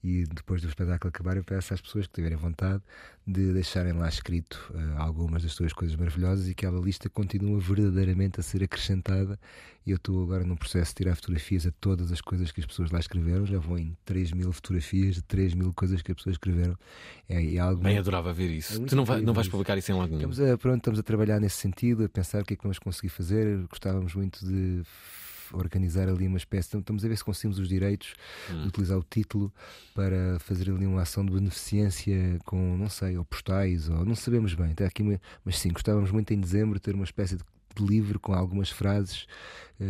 e depois do espetáculo acabar eu peço às pessoas que tiverem vontade de deixarem lá escrito uh, algumas das suas coisas maravilhosas e que aquela lista continua verdadeiramente a ser acrescentada. E eu estou agora num processo de tirar fotografias a todas as coisas que as pessoas lá escreveram. Já vou em 3 mil fotografias de 3 mil coisas que as pessoas escreveram. É, é algo Bem, adorava ver isso. é tu não, vai, não vais publicar isso em lado nenhum estamos a, pronto, estamos a trabalhar nesse sentido a pensar o que é que vamos conseguir fazer. Gostávamos muito de organizar ali uma espécie. Estamos a ver se conseguimos os direitos hum. de utilizar o título para fazer ali uma ação de beneficência com, não sei, ou postais, ou não sabemos bem. Até aqui, mas sim, gostávamos muito em dezembro ter uma espécie de livro com algumas frases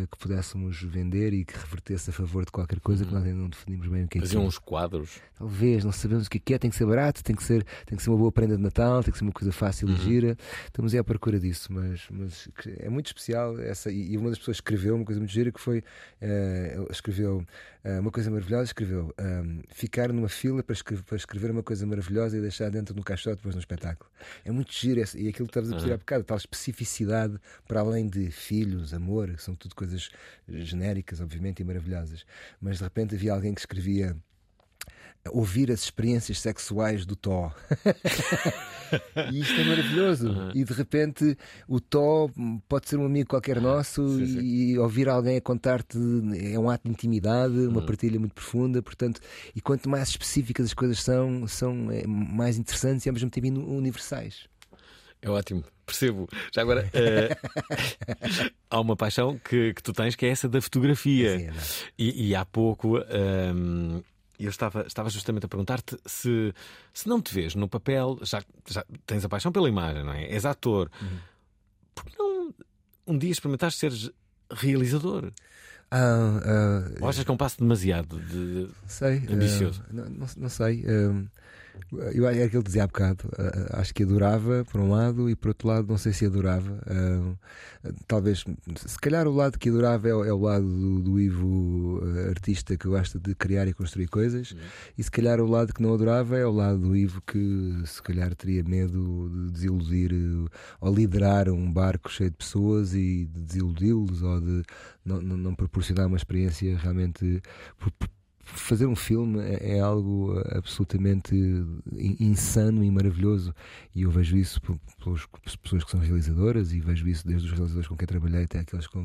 que pudéssemos vender e que revertesse a favor de qualquer coisa que nós ainda não definimos bem o que é Faziam que é. uns quadros. Talvez, não sabemos o que é, tem que ser barato, tem que ser, tem que ser uma boa prenda de Natal, tem que ser uma coisa fácil uhum. e gira. Estamos aí à procura disso, mas, mas é muito especial essa. E uma das pessoas escreveu uma coisa muito gira que foi uh, escreveu uh, uma coisa maravilhosa, escreveu um, ficar numa fila para escrever, para escrever uma coisa maravilhosa e deixar dentro no caixote depois no espetáculo. É muito giro e aquilo que estavas a pedir uhum. há bocado, tal especificidade para além de filhos, amor, são tudo coisas genéricas, obviamente, e maravilhosas. Mas de repente havia alguém que escrevia ouvir as experiências sexuais do Tó. <laughs> e isto é maravilhoso. Uhum. E de repente o Tó pode ser um amigo qualquer nosso sim, sim. e ouvir alguém a contar-te é um ato de intimidade, uma uhum. partilha muito profunda. Portanto, e quanto mais específicas as coisas são, são é, mais interessantes e ao mesmo tempo universais. É ótimo, percebo. Já agora, uh, <laughs> há uma paixão que, que tu tens que é essa da fotografia. Sim, é e, e, há pouco. Um, eu estava, estava justamente a perguntar-te se, se não te vês no papel, já, já tens a paixão pela imagem, não é? És ator. Uhum. Por que não um dia experimentaste seres realizador? Ah, ah, Ou achas que é um passo demasiado de, sei, ambicioso? Uh, não, não, não, sei. Uh, eu era aquilo que dizia há bocado. Uh, acho que adorava, por um lado, e por outro lado, não sei se adorava. Uh, talvez, se calhar, o lado que adorava é, é o lado do, do Ivo uh, artista que gosta de criar e construir coisas, uhum. e se calhar o lado que não adorava é o lado do Ivo que, se calhar, teria medo de desiludir ou liderar um barco cheio de pessoas e de desiludi-los ou de não, não, não proporcionar uma experiência realmente fazer um filme é, é, algo absolutamente insano e maravilhoso. E eu vejo isso pelas pessoas que são realizadoras e vejo isso desde os realizadores com quem trabalhei até aqueles com,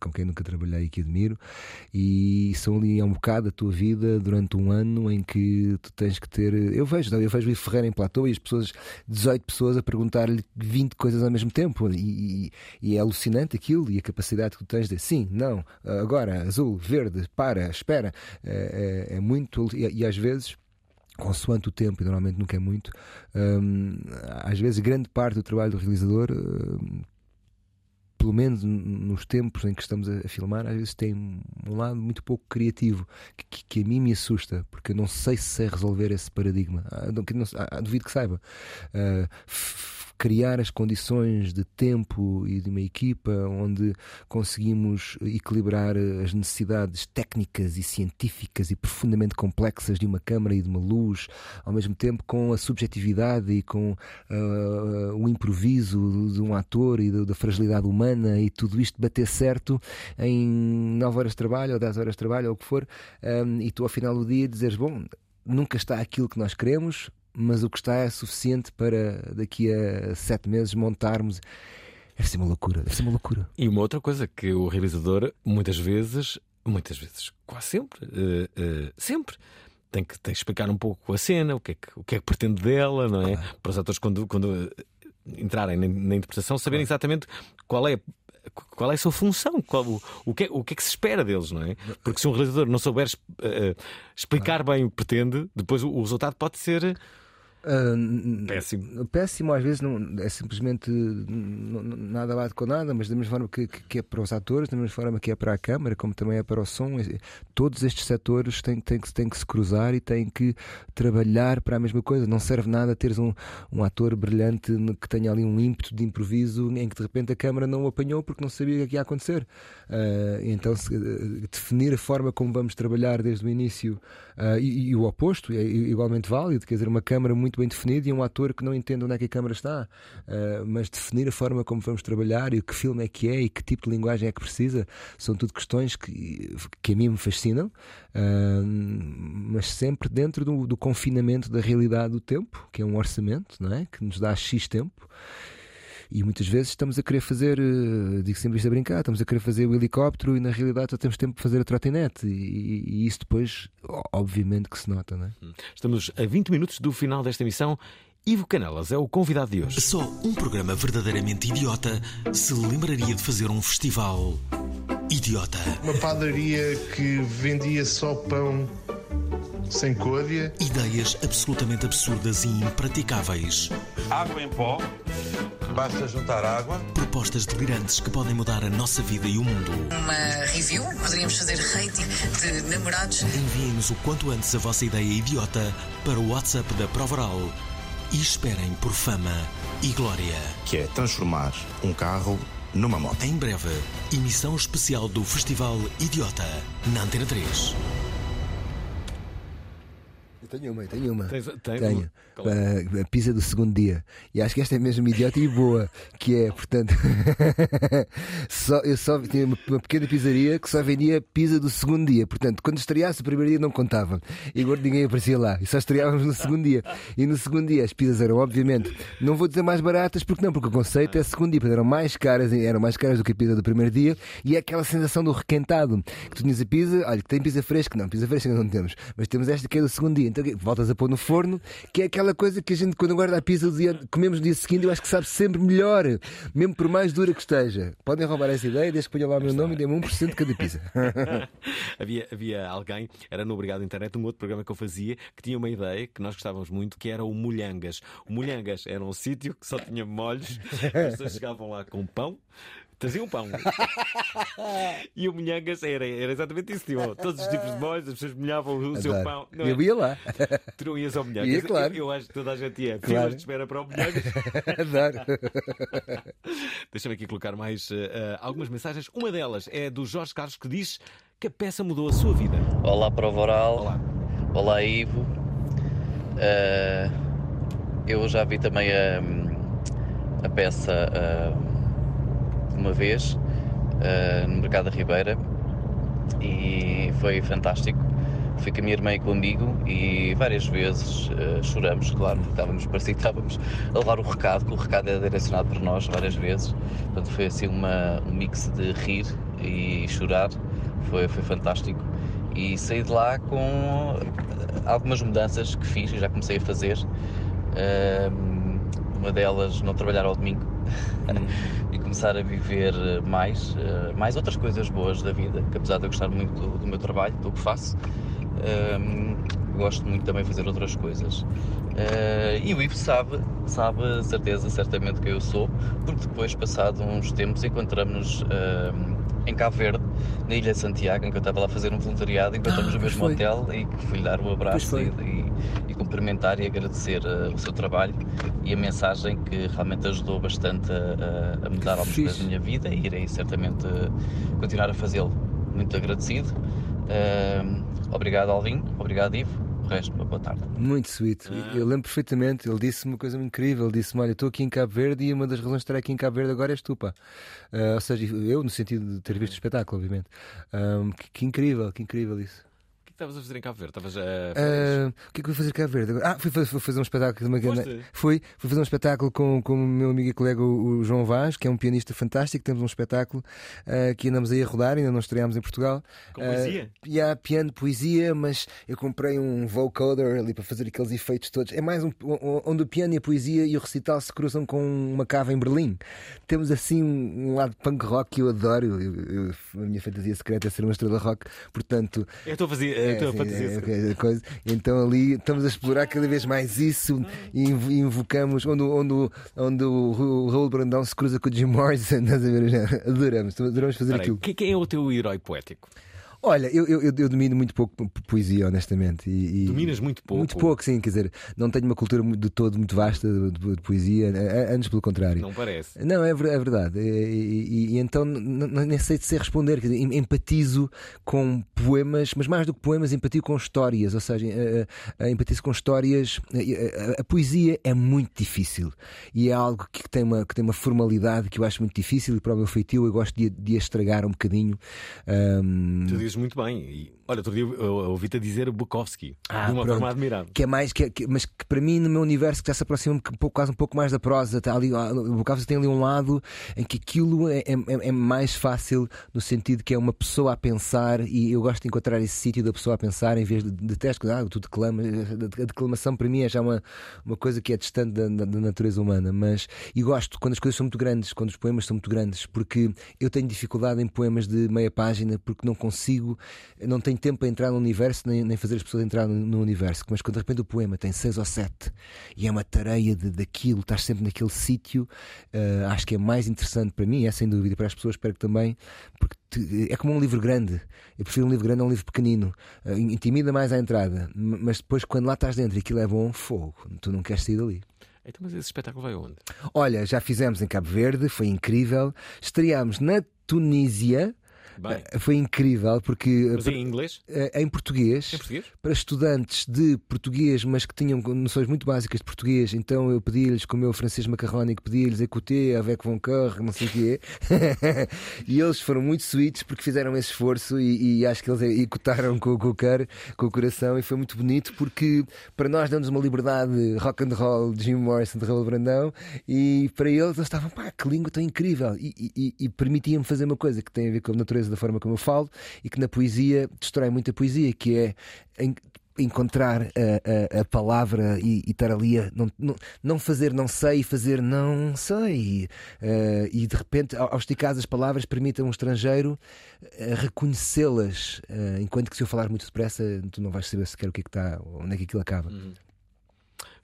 com quem nunca trabalhei e que admiro. E são ali é um bocado a tua vida durante um ano em que tu tens que ter eu vejo, eu vejo o Ferreira em platô e as pessoas 18 pessoas a perguntar-lhe 20 coisas ao mesmo tempo. E, e, e, é alucinante aquilo e a capacidade que tu tens de sim, não, agora, azul, verde, para, espera é, é, muito. E, e, às vezes. Consoante o tempo, e normalmente nunca é muito, hum, às vezes grande parte do trabalho do realizador hum, pelo menos nos tempos em que estamos a, filmar, às vezes tem um lado muito pouco criativo que, que, a mim me assusta, porque eu não sei se sei resolver esse paradigma. Ah, não, ah, duvido que saiba. Uh, criar as condições de tempo e de uma equipa onde conseguimos equilibrar as necessidades técnicas e científicas e profundamente complexas de uma câmara e de uma luz, ao mesmo tempo com a subjetividade e com uh, o improviso de um ator e da fragilidade humana e tudo isto bater certo em 9 horas de trabalho ou 10 horas de trabalho ou o que for, um, e tu ao final do dia dizeres: Bom, nunca está aquilo que nós queremos, mas o que está é suficiente para daqui a sete meses montarmos. Deve ser uma loucura, deve ser uma loucura. E uma outra coisa que o realizador, muitas vezes, muitas vezes, quase sempre, uh, uh, sempre, tem que, tem que explicar um pouco a cena, o que, é que, o que é que pretende dela, não é? Claro. Para os atores, quando, quando entrarem na, na interpretação, saberem exatamente qual é qual é a sua função, qual, o, o, que é, o que é que se espera deles, não é? Porque se um realizador não souber eh, eh, explicar bem o que pretende, depois o, o resultado pode ser péssimo. Péssimo, às vezes não, é simplesmente n- n- nada bate com nada, mas da mesma forma que, que- é para os atores, da mesma forma que é para a câmara, como também é para o som, todos estes setores têm, têm, que, têm que se cruzar e têm que trabalhar para a mesma coisa. Não serve nada teres um, um ator brilhante que tenha ali um ímpeto de improviso em que de repente a câmara não o apanhou porque não sabia o que ia acontecer. Ah, então, se, eh, definir a forma como vamos trabalhar desde o início ah, e, e o oposto é igualmente válido, quer dizer, uma câmara muito bem definida e um ator que não entende onde é que a câmara está, Ah, mas definir a forma como vamos trabalhar e que filme é que é e que tipo de linguagem é que precisa, são tudo questões que, que a mim me fascinam, ah, mas sempre dentro do, do confinamento da realidade do tempo, que é um orçamento, não é? que nos dá X tempo. E muitas vezes estamos a querer fazer, eh, digo sempre isto a brincar, estamos a querer fazer o helicóptero e na realidade só temos tempo para fazer a trotinete. E, e isso depois, obviamente, que se nota, não é? Estamos a 20 minutos do final desta emissão. Ivo Canelas é o convidado de hoje. Só um programa verdadeiramente idiota se lembraria de fazer um festival idiota. Uma padaria que vendia só pão sem côdea. Ideias absolutamente absurdas e impraticáveis. Água em pó. Basta juntar água. Propostas delirantes que podem mudar a nossa vida e o mundo. Uma review, poderíamos fazer rating de namorados. Enviem-nos o quanto antes a vossa ideia idiota para o WhatsApp da Provaral e esperem por fama e glória. Que é transformar um carro numa moto. Em breve, emissão especial do Festival Idiota na Antena 3. Eu tenho uma, eu tenho uma. Tens- tens tenho. uma? É? A pizza do segundo dia. E acho que esta é mesmo idiota e boa. Que é, portanto, <laughs> só, eu só tinha uma, uma pequena pizzaria que só vendia pizza do segundo dia. Portanto, quando estreasse o primeiro dia não contava. E agora ninguém aparecia lá. E só estreávamos no segundo dia. E no segundo dia as pizzas eram, obviamente, não vou dizer mais baratas, porque não, porque o conceito é segundo dia. Portanto, eram mais caras, eram mais caras do que a pizza do primeiro dia. E é aquela sensação do requentado. Que tu tinhas a pizza, olha, que tem pizza fresca. Não, pizza fresca ainda não temos. Mas temos esta que é do segundo dia. Então voltas a pôr no forno, que é aquela coisa que a gente, quando guarda a pizza dia, comemos no dia seguinte, eu acho que sabe sempre melhor, mesmo por mais dura que esteja. Podem roubar essa ideia, desde que ponham lá o meu nome e dê-me 1% de cada pizza. <laughs> havia, havia alguém, era no Obrigado Internet, um outro programa que eu fazia, que tinha uma ideia que nós gostávamos muito, que era o Molhangas. O Molhangas era um sítio que só tinha molhos, as pessoas chegavam lá com pão. Traziam pão. <laughs> E o molhangas era, era exatamente isso. Tinham todos os tipos de molhos, as pessoas molhavam o seu pão. é? Eu ia lá. Tu não ias ao? Ia, claro. Eu, eu acho que toda a gente ia. Claro. Filas de espera para o molhangas. <laughs> Adoro. <laughs> Deixa-me aqui colocar mais eh, algumas mensagens. Uma delas é do Jorge Carlos que diz que a peça mudou a sua vida. Olá, Prova Oral. Olá. Olá, Ivo. Eh, eu já vi também a, a peça eh, uma vez eh, no Mercado da Ribeira e foi fantástico. Fui com a minha irmã e comigo e várias vezes eh, choramos, claro, porque estávamos, <laughs> parecia que estávamos a levar o recado, que o recado é direcionado para nós várias vezes. Portanto, foi assim uma, um mix de rir e chorar, foi, foi fantástico. E saí de lá com eh, algumas mudanças que fiz e já comecei a fazer. Ahm, uma delas, não trabalhar ao domingo e <laughs> começar a viver eh, mais, eh, mais outras coisas boas da vida, que apesar de eu gostar muito do, do meu trabalho, do que faço, ahm, gosto muito também de fazer outras coisas. Eh, e o Ivo sabe, sabe certeza, certamente que eu sou, porque depois, passado uns tempos, encontramos-nos ahm, em Cabo Verde, na Ilha de Santiago, em que eu estava lá a fazer um voluntariado, encontramos Ah, no mesmo foi. hotel e que fui lhe dar um abraço e cumprimentar e agradecer eh, o seu trabalho e a mensagem que realmente ajudou bastante a, a- a mudar algumas coisas na minha vida e irei certamente eh, continuar a fazê-lo. Muito agradecido. Ahm, obrigado, Alvin. Obrigado, Ivo. O resto, uma boa tarde. Muito sweet. Eu lembro perfeitamente, ele disse-me uma coisa incrível. Ele disse-me: Olha, estou aqui em Cabo Verde e uma das razões de estar aqui em Cabo Verde agora és tu, pá. Ah, ou seja, eu, no sentido de ter visto o espetáculo, obviamente. Ah, que, que incrível, que incrível isso. Estavas a fazer em Cabo Verde? Estavas a. Ah, o que é que eu fui fazer cá verde? Ah, fui, fui- fui fazer um espetáculo de uma grande. Fui, fui fazer um espetáculo com, com o meu amigo e colega o, João Vaz, que é um pianista fantástico. Temos um espetáculo ah, que andamos aí a rodar, ainda não estreámos em Portugal. Com poesia? e há piano, poesia, mas eu comprei um vocoder ali para fazer aqueles efeitos todos. É mais um, um- onde o piano e a poesia e o recital se cruzam com uma cava em Berlim. Temos assim um, um lado punk rock que eu adoro. Eu- eu- a minha fantasia secreta é ser uma estrela rock, portanto. Eu estou a fazer. Tua sim, fantasia é, secreta. é, coisa. Então ali estamos a explorar cada vez mais isso e invo- invocamos onde, o- onde, onde o Raul Brandão se cruza com o Jim Morrison. <laughs> Estás a ver? Já Adoramos, adoramos fazer Espera aí, aquilo. Quem quem é o teu herói poético? Olha, eu, eu, eu- domino muito pouco po- poesia, honestamente. E, e- Dominas muito pouco? Muito pouco, sim. Quer dizer, não tenho uma cultura de todo muito vasta de, de- de poesia, antes pelo contrário. Não parece. Não, é, é verdade. E, e- então nem sei de ser responder. Quer dizer, em- empatizo com poemas, mas mais do que poemas, empatio com histórias. Ou seja, empatizo com histórias. A, poesia é muito difícil e é algo que tem uma, que tem uma formalidade que eu acho muito difícil e para o meu feitio eu gosto de, de a estragar um bocadinho. Ahm, Tu dizes muito bem. E, olha, outro dia ouvi-te a dizer Bukowski. Ah, de uma pronto. forma admirável. Que é mais, que, é- que- mas que para mim, no meu universo, que já se aproxima um pouco, quase um pouco mais da prosa, está ali, ah, o Bukowski tem ali um lado em que aquilo é, é- é mais fácil, no sentido que é uma pessoa a pensar, e eu gosto de encontrar esse sítio da pessoa a pensar, em vez de, de testo, ah, tu declamas. A declamação para mim é já uma, uma coisa que é distante da, da- da natureza humana, mas. E gosto quando as coisas são muito grandes, quando os poemas são muito grandes, porque eu tenho dificuldade em poemas de meia página, porque não consigo, não tenho tempo para entrar no universo, nem, nem fazer as pessoas entrar no, no universo. Mas quando de repente o poema tem seis ou sete e é uma tareia de, daquilo, estás sempre naquele sítio, eh, acho que é mais interessante para mim, é sem dúvida, para as pessoas espero que também, porque te- é como um livro grande. Eu prefiro um livro grande a um livro pequenino. Eh, intimida mais à entrada, mas depois, quando lá estás dentro e aquilo é bom, fogo, tu não queres sair dali. Então, mas esse espetáculo vai onde? Olha, já fizemos em Cabo Verde, foi incrível. Estreámos na Tunísia. Bem. Eh, Foi incrível porque. Mas em inglês? Eh, Em português. Em português? Para estudantes de português, mas que tinham noções muito básicas de português. Então eu pedi-lhes, com o meu francês macarrónico, pedi-lhes écouter avec von cœur, não sei o quê. <laughs> e eles foram muito sweets porque fizeram esse esforço e, e acho que eles ecoutaram com, com o cœur, com o coração. E foi muito bonito porque para nós deu-nos uma liberdade rock and roll de Jim Morrison, de Raul Brandão. E para eles, eles estavam, pá, que língua tão incrível. E, e, e- e permitia-me fazer uma coisa que tem a ver com a natureza da forma como eu falo e que na poesia destrói muito a poesia, que é em- encontrar a, a- a palavra e, e estar ali a não, não, não fazer não sei fazer não sei. Eh, e de repente, ao, ao esticar as palavras, permite a um estrangeiro eh, reconhecê-las. eh, enquanto que se eu falar muito depressa, tu não vais saber sequer o que é que está, onde é que aquilo acaba.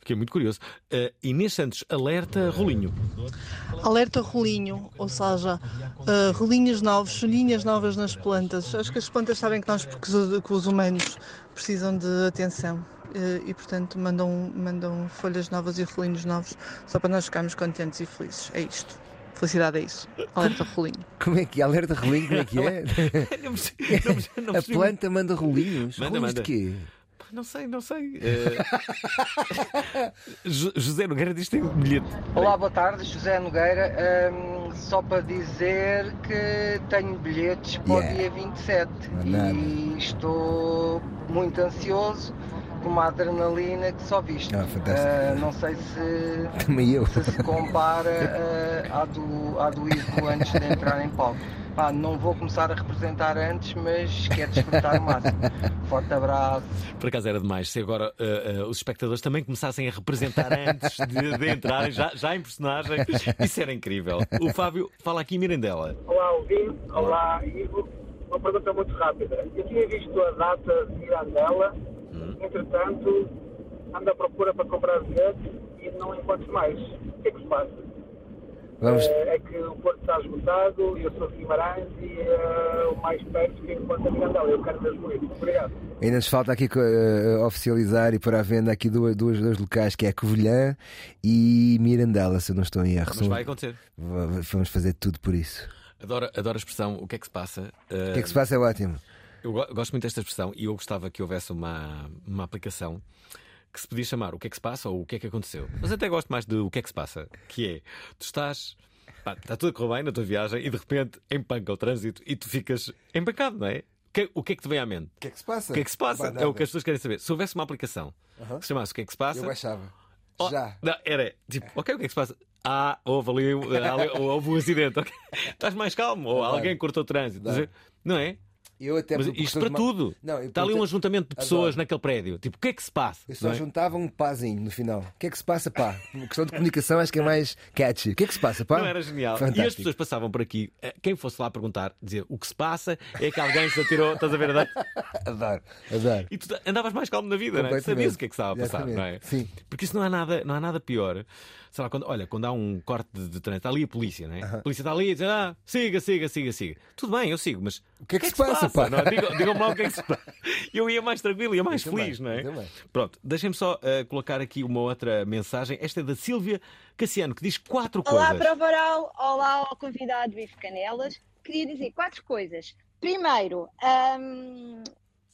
Fiquei muito curioso. Uh, Inês Santos, alerta rolinho. Alerta rolinho, ou seja, uh, rolinhos novos, folhinhas novas nas plantas. Acho que as plantas sabem que nós, porque os, que os humanos precisam de atenção uh, e, portanto, mandam, mandam folhas novas e rolinhos novos só para nós ficarmos contentes e felizes. É isto. Felicidade é isso. Alerta rolinho. <laughs> Como é que é? Alerta rolinho, como é que é? <laughs> Não percebi- não percebi- não a planta manda rolinhos. Manda, rolinhos manda. de quê? Não sei, não sei. <laughs> Jo- José Nogueira diz que tem um bilhete. Olá, boa tarde, José Nogueira. Hum, só para dizer que tenho bilhetes para Yeah. o dia 27 Não há e estou muito ansioso com uma adrenalina que só viste. Ah, fantástico. Ah, não sei se <laughs> Também eu. se, se compara ah, à, do, à do Ivo antes de entrar em palco. Pá, não vou começar a representar antes, mas quero desfrutar o máximo. <laughs> Forte abraço. Por acaso era demais se agora uh, uh, os espectadores também começassem a representar antes de, de entrarem, já, já em personagem. Isso era incrível. O Fábio fala aqui em Mirandela. Olá, ouvinte. Olá, Ivo. Uma pergunta muito rápida. Eu tinha visto a data de Mirandela, entretanto, ando à procura para comprar bilhete e não encontro mais. O que é que se passa? Vamos. Eh, É que o Porto está esgotado, eu sou de Guimarães e eh, o mais perto que encontro é Mirandela. Eu quero mesmo ir. Obrigado. Ainda nos falta aqui eh, oficializar e pôr à venda aqui duas, duas, dois locais, que é Covilhã e Mirandela, se eu não estou em erro. Mas vai acontecer. Vamos fazer tudo por isso. Adoro, adoro a expressão o que é que se passa. Uh, O que é que se passa é ótimo. Eu go- gosto muito desta expressão e eu gostava que houvesse uma, uma aplicação que se podia chamar o que é que se passa ou o que é que aconteceu. Mas até gosto mais de o que é que se passa, que é tu estás. pá, está tudo a correr bem na tua viagem e de repente empanca o trânsito e tu ficas empancado, não é? que, o que é que te vem à mente? O que é que se passa? O que é que se passa? Não, É o que as pessoas querem saber. Se houvesse uma aplicação Aham. que se chamasse O que é que se passa? Eu baixava. Oh, Já. Não, era tipo, ok, o que é que se passa? Ah, houve ali, ali- houve um acidente. ok. <laughs> Estás mais calmo. Ou alguém cortou o trânsito. ver? Não é? Eu até Mas isto para de ma- tudo. Não, Está ali um ajuntamento de pessoas Adoro. naquele prédio. Tipo, o que é que se passa? Eu só Não é? juntava um pazinho no final. O que é que se passa, pá? Uma questão de comunicação acho que é mais catchy. O que é que se passa, pá? Não era genial. E as Fantástico. pessoas passavam por aqui, eh, quem fosse lá perguntar, dizer o que se passa é que alguém se atirou, estás a ver? Andar? <laughs> Adoro, adoro. E tu andavas mais calmo na vida, não é? Sabias o que é que estava a passar, não é? Sim. Porque isso não há nada, não há nada pior. Sei lá, quando, olha, quando há um corte de, de trânsito, está ali a polícia, não é? A polícia está ali e diz, ah, siga, siga, siga, siga. Tudo bem, eu sigo, mas o que é que, se passa, pá? Não, é? digam- Digam-me lá o que é que se passa. <laughs> Eu ia mais tranquilo, ia mais Eu também, feliz, não é? também. Pronto, deixem-me só eh, colocar aqui uma outra mensagem. Esta é da Sílvia Cassiano, que diz quatro Olá, coisas. prova oral. Olá ao convidado Ivo Canelas. Queria dizer quatro coisas. Primeiro, hum,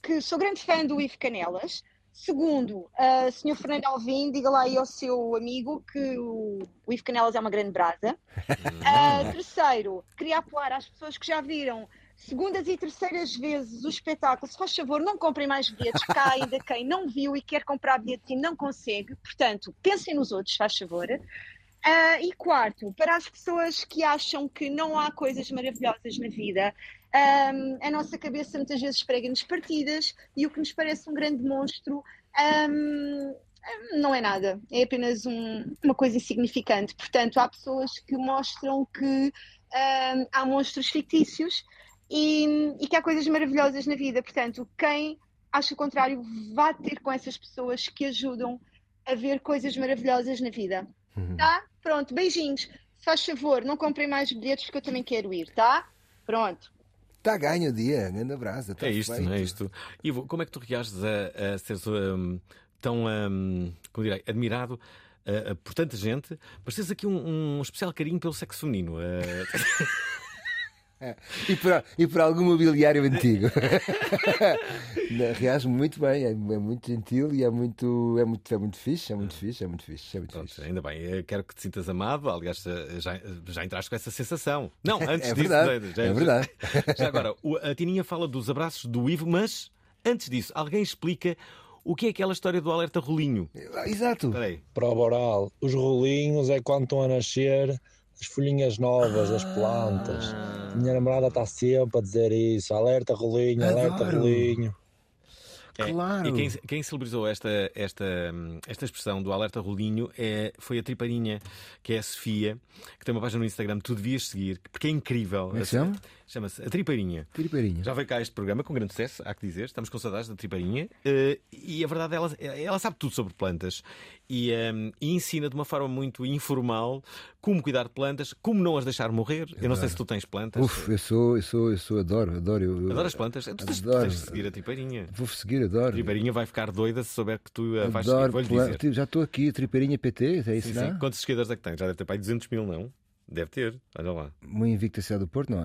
que sou grande fã do Ivo Canelas. Segundo, uh, Sr. Fernando Alvim, diga lá aí ao seu amigo que o, o Ivo Canelas é uma grande brasa. Uh, terceiro, queria apelar às pessoas que já viram segundas e terceiras vezes o espetáculo. Se faz favor, não comprem mais bilhetes, há ainda quem não viu e quer comprar bilhetes e não consegue. Portanto, pensem nos outros, faz favor. Ah, e quarto, para as pessoas que acham que não há coisas maravilhosas na vida, ahm, a nossa cabeça muitas vezes prega-nos partidas e o que nos parece um grande monstro ahm, não é nada, é apenas um- uma coisa insignificante. Portanto, há pessoas que mostram que há monstros fictícios e, e que há coisas maravilhosas na vida. Portanto, quem acha o contrário, vá ter com essas pessoas que ajudam a ver coisas maravilhosas na vida. Tá? Pronto, beijinhos. Se faz favor, não comprem mais bilhetes porque eu também quero ir, tá? Pronto. Está ganho o dia, grande abraço. tá É isto, feito. é isto. Ivo, como é que tu reages a, a seres hum, tão hum, como direi, admirado uh, por tanta gente, mas tens aqui um, um especial carinho pelo sexo feminino? uh. <laughs> E, por, e por algum mobiliário antigo. <laughs> Reage muito bem, é, é muito gentil e é muito, é muito, é muito fixe, é muito fixe, é muito fixe. É muito Pronto, fixe. ainda bem, eu quero que te sintas amado. Aliás, uh, já, já entraste com essa sensação. Não, <laughs> antes É disso. verdade, já- é verdade. <laughs> Já agora, o- a Tininha fala dos abraços do Ivo, mas antes disso, alguém explica o que é aquela história do alerta rolinho. Exato. Espera aí. Prova oral. Os rolinhos é quando estão a nascer as folhinhas novas das plantas. Minha namorada está sempre a dizer isso. Alerta rolinho, alerta Adoro. rolinho. É, Claro. E quem, quem celebrizou esta, esta, esta expressão do alerta rolinho é, foi a triparinha, que é a Sofia, que tem uma página no Instagram, tu devias seguir, porque é incrível. Como é que chama? Chama-se A Tripeirinha. Tripeirinha. Já veio cá este programa com grande sucesso, há que dizer. Estamos com saudades da Tripeirinha. eh, e a verdade, ela, ela sabe tudo sobre plantas e, hum, e ensina de uma forma muito informal como cuidar de plantas, como não as deixar morrer. Eu não sei Adoro. se tu tens plantas. Uf, eu sou, eu sou, eu sou, adoro, adoro. Eu, eu- Adoras plantas? Tu tens, Adoro. tens de seguir a Tripeirinha. Vou seguir, adoro. A Tripeirinha vai ficar doida se souber que tu a vais seguir. Adoro. Vou-lhe pla- dizer. Já estou aqui, Tripeirinha PT, é isso, Sim, não? sim. Quantos seguidores é que tem? Já deve ter para aí 200 mil, não? Deve ter, olha lá. Uma invicta cidade do Porto, não.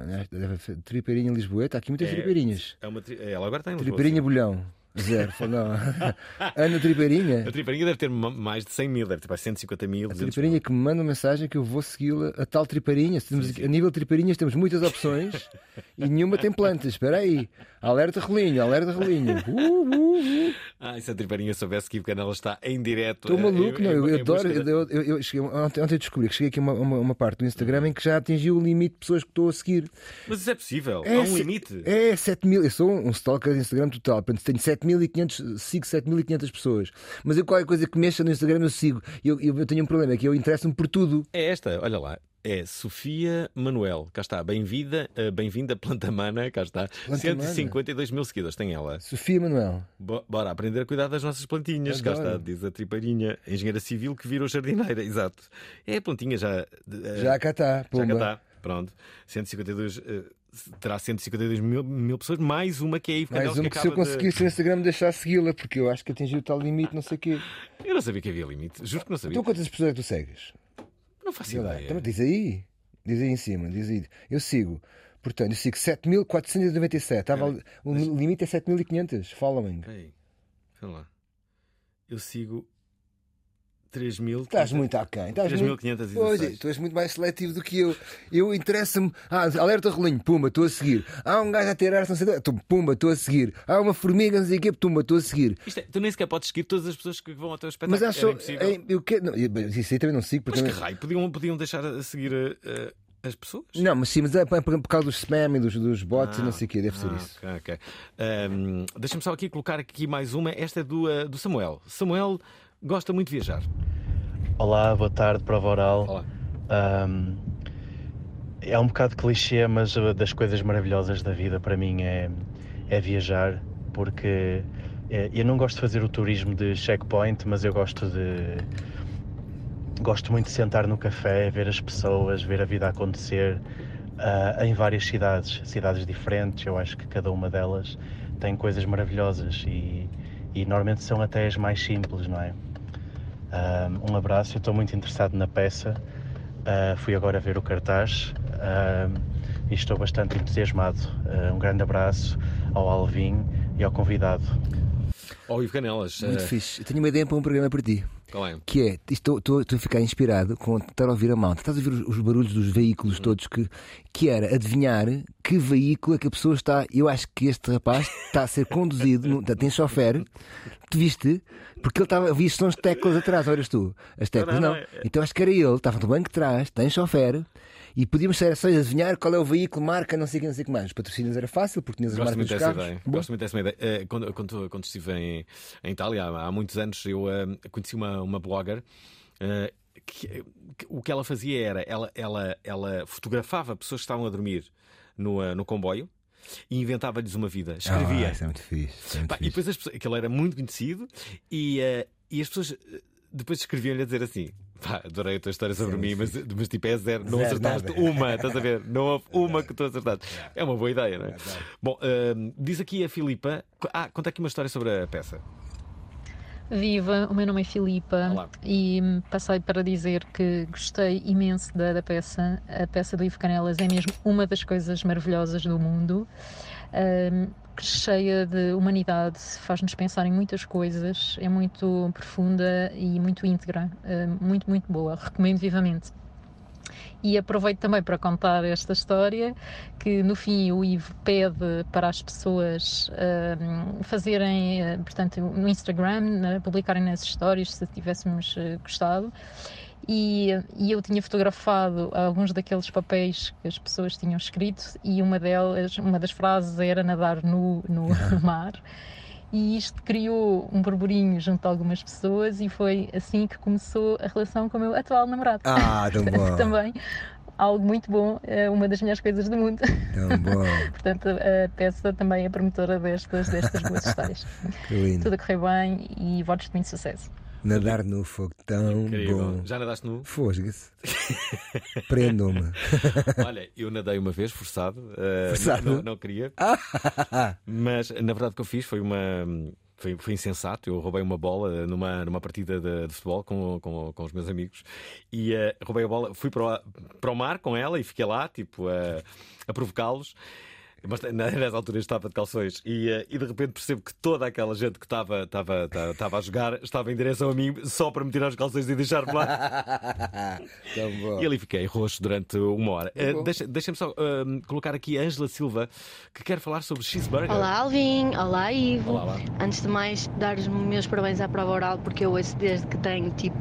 ser Tripeirinha Lisboeta, há aqui muitas É- tripeirinhas. É uma tri... Ela agora tem. em Lisboa, Tripeirinha Bolhão, zero. Não. <laughs> Ana Tripeirinha. A Tripeirinha deve ter ma- mais de 100 mil, deve ter para 150 mil. A 200 tripeirinha que me manda uma mensagem que eu vou segui-la, a tal tripeirinha. Temos, A nível de tripeirinhas temos muitas opções <laughs> e nenhuma tem plantas. Espera aí. Alerta rolinho, alerta rolinho. Uh, uh, uh. Ah, e se a Tripeirinha soubesse que quando ela está em direto. Estou eh, maluco, em- não. Eu, em- eu adoro. Eu, eu- eu cheguei, ontem, ontem descobri que cheguei aqui a uma, uma, uma parte do Instagram em que já atingiu o limite de pessoas que estou a seguir. Mas isso é possível. É, Há um limite. É 7 mil. Eu sou um stalker de Instagram total. Portanto, tenho 7.500, sigo 7.500 pessoas. Mas eu qualquer coisa que mexa no Instagram eu sigo. Eu, eu, eu tenho um problema, é que eu interesso-me por tudo. É esta, olha lá. É Sofia Manuel, cá está, bem-vinda, eh, bem-vinda Planta Mana, cá está. Planta Mana. 152 mil seguidores tem ela. Sofia Manuel. Bo- Bora aprender a cuidar das nossas plantinhas, cá Adoro. está, diz a tripeirinha, engenheira civil que virou jardineira, <laughs> exato. É a plantinha já. eh, Já cá está. Já cá está, pronto. 152, eh, terá 152 mil, mil pessoas, mais uma que é a Mais uma que que se eu acaba de- conseguisse no Instagram deixar segui-la, porque eu acho que atingiu o tal limite, não sei o quê. Eu não sabia que havia limite, juro que não sabia. Então quantas pessoas é que tu segues? Não faço lá. ideia. Então, diz aí. Diz aí em cima. Diz aí. Eu sigo. Portanto, eu sigo 7.497. Estava O limite é 7.500 following. Peraí, sei lá. Eu sigo 3 mil. Estás muito aquém. Estás 3.516. muito... Pois é, tu és muito mais seletivo do que eu. Eu interessa-me. Ah, alerta rolinho, pumba, estou a seguir. Há um gajo a ter arte, não sei pumba, estou a seguir. Há uma formiga, não sei o quê, pumba, estou a seguir. Isto é, tu nem sequer podes seguir todas as pessoas que vão ao teu espetáculo. Mas acho é, eu quero, não, isso aí também não sigo. Mas que raio, podiam, podiam deixar a seguir eh, as pessoas? Não, mas sim, mas é por, por causa dos spam e dos, dos bots e não sei o quê, deve ser Ah, isso. ok, ok. Ahm, Deixa-me só aqui colocar aqui mais uma. Esta é do, eh, do Samuel. Samuel gosta muito de viajar. Olá, boa tarde, prova oral. Ahm, é um bocado clichê, mas uh, das coisas maravilhosas da vida para mim é, é viajar, porque eh, eu não gosto de fazer o turismo de checkpoint, mas eu gosto de. Gosto muito de sentar no café, ver as pessoas, ver a vida acontecer ah, em várias cidades, cidades diferentes. Eu acho que cada uma delas tem coisas maravilhosas e, e normalmente são até as mais simples, não é? Um, um abraço, eu estou muito interessado na peça. Uh, fui agora ver o cartaz um, e estou bastante entusiasmado. Uh, um grande abraço ao Alvin e ao convidado. Ó, Ivo Canelas. Muito eh, fixe. Eu tenho uma ideia para um programa para ti. Qual é? Que é, estou, estou, estou a ficar inspirado com estar a ouvir a malta. Estás a ouvir os, os barulhos dos veículos todos que, que era adivinhar que veículo é que a pessoa está. Eu acho que este rapaz está a ser conduzido, no- tem chofer, tu viste? Porque ele estava, vi sons de teclas atrás, olhas tu. As teclas Não, não. não, é- Então acho que era ele, estava no banco de trás, tem chofer. E podíamos ser só adivinhar qual é o veículo, marca, não sei o que, não sei o que mais. Os patrocínios era fácil, porque tinhas as Gosto marcas dos carros. ideia. Bom. Gosto muito dessa ideia. Eh, Quando, quando, quando estive em, em Itália há, há muitos anos, eu eh, conheci uma, uma blogger. eh, que, que o que ela fazia era ela, ela, ela fotografava pessoas que estavam a dormir no, no comboio e inventava-lhes uma vida. Escrevia. Ah, isso é muito fixe. é muito Pá, e fixe. depois as pessoas, aquele era muito conhecido e, eh, e as pessoas eh, depois escreviam-lhe a dizer assim. Pá, adorei a tua história sobre Sim, mim, mas, mas tipo é zero, não Zero, acertaste nada. uma, estás a ver? <laughs> Não houve uma que tu acertaste. É uma boa ideia, não é? Bom, eh, diz aqui a Filipa. Ah, conta aqui uma história sobre a peça. Viva, o meu nome é Filipa e hum, passei para dizer que gostei imenso da, da peça. A peça do Ivo Canelas é mesmo uma das coisas maravilhosas do mundo, hum, cheia de humanidade, faz-nos pensar em muitas coisas, é muito profunda e muito íntegra, hum, muito, muito boa. Recomendo vivamente. E aproveito também para contar esta história que no fim o Ivo pede para as pessoas ahm, fazerem, eh, portanto, no Instagram, né, publicarem nas histórias se tivéssemos eh, gostado. E, e eu tinha fotografado alguns daqueles papéis que as pessoas tinham escrito e uma delas, uma das frases era nadar nu no, no <laughs> mar. E isto criou um burburinho junto a algumas pessoas e foi assim que começou a relação com o meu atual namorado. Ah, tão Portanto, <laughs> bom. Também algo muito bom, é uma das melhores coisas do mundo. Tão bom. <laughs> Portanto, a peça também é promotora destas, destas boas histórias. <laughs> Que lindo. Tudo a correr bem e votos de muito sucesso. Nadar no fogo, tão Incrível. bom. Já nadaste nu? Fosga-se. <laughs> Prendam-me. Olha, eu nadei uma vez, forçado. eh, Forçado? Não, não queria. Mas na verdade o que eu fiz foi uma. Foi, foi insensato. Eu roubei uma bola numa, numa partida de, de futebol com, com, com os meus amigos e eh, roubei a bola, fui para o, para o mar com ela e fiquei lá, tipo, a, a provocá-los. Mas <laughs> nessa altura eu estava de calções e, eh, e de repente percebo que toda aquela gente que estava, estava, estava, a jogar estava em direção a mim só para me tirar os calções e deixar-me lá. <laughs> E ali fiquei roxo durante uma hora. Deixa- Deixa-me só eh, colocar aqui a Ângela Silva que quer falar sobre cheeseburger. Olá Alvin, olá Ivo. Olá, olá. Antes de mais, dar os meus parabéns à prova oral porque eu ouço desde que tenho tipo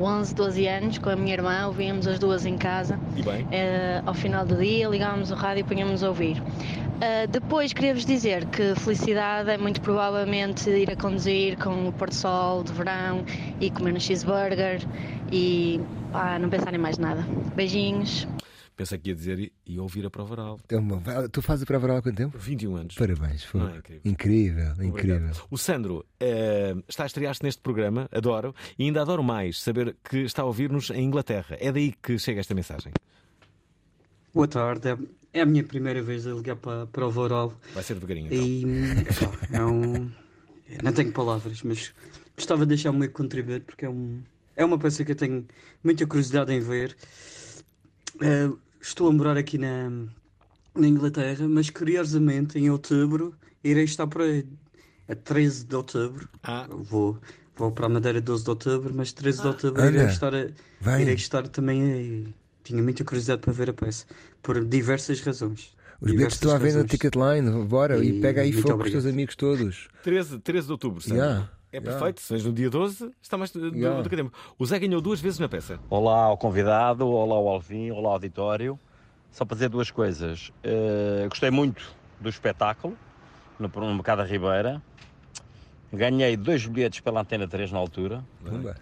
11, 12 anos com a minha irmã, ouvíamos as duas em casa. E bem. Eh, ao final do dia ligávamos o rádio e punhamos a ouvir. Eh, depois queria-vos dizer que felicidade é muito provavelmente ir a conduzir com o Porto Sol de verão e comer um cheeseburger e pá, não pensar em mais nada. Beijinhos. Pensei que ia dizer e, ouvir a prova oral. Bom. Vai- Tu fazes a prova oral há quanto tempo? 21 anos. Parabéns. Foi. Não é incrível? incrível, Obrigado. incrível. O Sandro eh, está a estrear-se neste programa, adoro, e ainda adoro mais saber que está a ouvir-nos em Inglaterra. É daí que chega esta mensagem. Boa tarde, é- é a minha primeira vez a ligar para, para o Voral. Vai ser devagarinho. Então. E é um. Não tenho palavras, mas gostava de deixar o meu contributo porque é, um, é uma peça que eu tenho muita curiosidade em ver. Eh, estou a morar aqui na, na Inglaterra, mas curiosamente em outubro irei estar por aí. A 13 de outubro Ah. vou, vou para a Madeira 12 de outubro, mas 13 de outubro Anda. irei estar, a, irei estar também a, tinha muita curiosidade para ver a peça, por diversas razões. Os bilhetes estão à venda na Ticketline, bora, e, E pega aí fogo com os teus amigos todos. 13, 13 de outubro, Sandro. Yeah, É yeah. perfeito, se vens no dia 12, está mais do, Yeah. do que tempo. O Zé ganhou duas vezes na peça. Olá ao convidado, olá ao Alvin, olá ao auditório. Só para dizer duas coisas. Eh, gostei muito do espetáculo no, no Mercado da Ribeira. Ganhei dois bilhetes pela Antena 3 na altura. Pumba.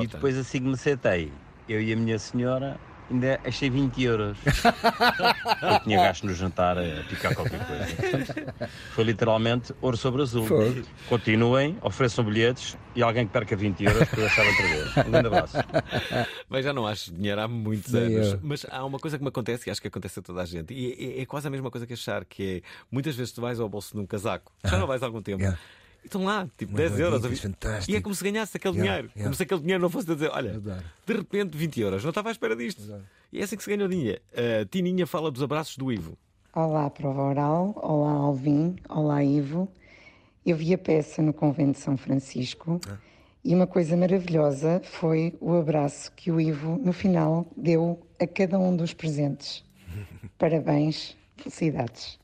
E depois assim que me sentei, eu e a minha senhora, ainda achei 20 euros. <laughs> eu tinha gasto no jantar a picar qualquer coisa. Foi literalmente ouro sobre azul. Fogo. Continuem, ofereçam bilhetes e alguém que perca 20 euros para eu achar outra vez. Um grande abraço. Bem, já não acho dinheiro há muitos Nem anos. eu. Mas há uma coisa que me acontece e acho que acontece a toda a gente. E é, é quase a mesma coisa que achar, que é muitas vezes tu vais ao bolso de um casaco, já não vais há algum tempo. Yeah. E estão lá, tipo, Umas 10 euros. moeditas, fantástico. E é como se ganhasse aquele Yeah, dinheiro. yeah. Como se aquele dinheiro não fosse a dizer, olha, Adoro. de repente 20 euros, não estava à espera disto. E é assim que se ganha o dinheiro. A Tininha fala dos abraços do Ivo. Olá, Prova Oral. Olá, Alvin. Olá, Ivo. Eu vi a peça no Convento de São Francisco e uma coisa maravilhosa foi o abraço que o Ivo, no final, deu a cada um dos presentes. <laughs> Parabéns, felicidades.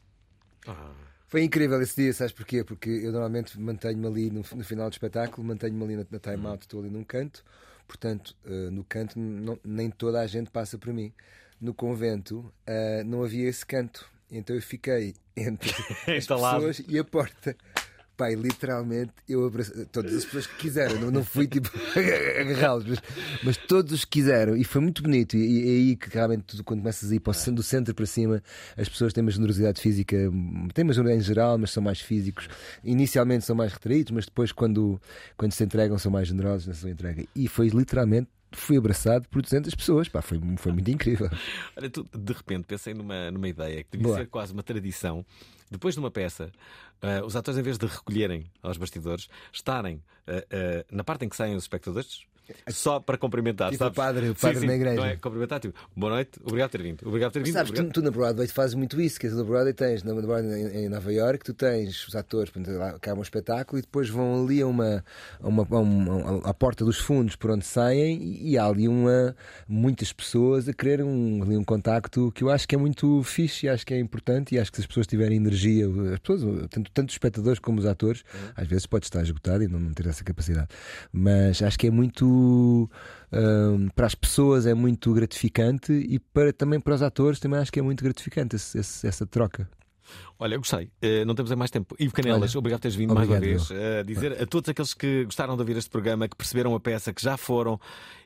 Foi incrível esse dia, sabes porquê? Porque eu normalmente mantenho-me ali no, no final do espetáculo, mantenho-me ali na, na time-out, estou ali num canto, portanto, eh, no canto não- nem toda a gente passa por mim. No convento eh, não havia esse canto, então eu fiquei entre <laughs> as pessoas e a porta. Pai, literalmente eu abracei todas as pessoas que quiseram, não, não fui tipo <laughs> agarrá-los, mas, mas todos os que quiseram e foi muito bonito. E, e é aí que realmente tudo, quando começas a ir para o centro, do centro para cima, as pessoas têm uma generosidade física, têm uma generosidade em geral, mas são mais físicos. Inicialmente são mais retraídos, mas depois, quando, quando se entregam, são mais generosos na sua entrega. E foi literalmente. Fui abraçado por 200 pessoas, pá, foi, foi muito incrível. Olha, tu, de repente pensei numa, numa ideia que devia Boa. ser quase uma tradição. Depois de uma peça, ah, os atores, em vez de recolherem aos bastidores, estarem ah, na parte em que saem os espectadores. Só para cumprimentar, Tipo o sabes? padre- o Sim, padre sim, na igreja. Não é? Cumprimentar, tipo, boa noite, obrigado por ter vindo. Obrigado por ter vindo. sabes, tu, obrigado. tu na Broadway fazes muito isso, que é, na Broadway tens, na Broadway em, em Nova York, tu tens os atores, lá acaba um espetáculo e depois vão ali a uma, a uma, a uma- a porta dos fundos por onde saem e, e há ali uma, muitas pessoas a querer um, ali um contacto que eu acho que é muito fixe e acho que é importante e acho que se as pessoas tiverem energia, as pessoas, tanto, tanto os espectadores como os atores, às vezes pode estar esgotado e não, não ter essa capacidade, mas acho que é muito hum, para as pessoas é muito gratificante e para, também para os atores também acho que é muito gratificante esse- esse- essa troca. Olha, eu gostei. Eh, não temos mais tempo. Ivo Canelas, Olha, obrigado por teres vindo obrigado, mais uma vez. eu. Eh, dizer a todos aqueles que gostaram de ouvir este programa, que perceberam a peça, que já foram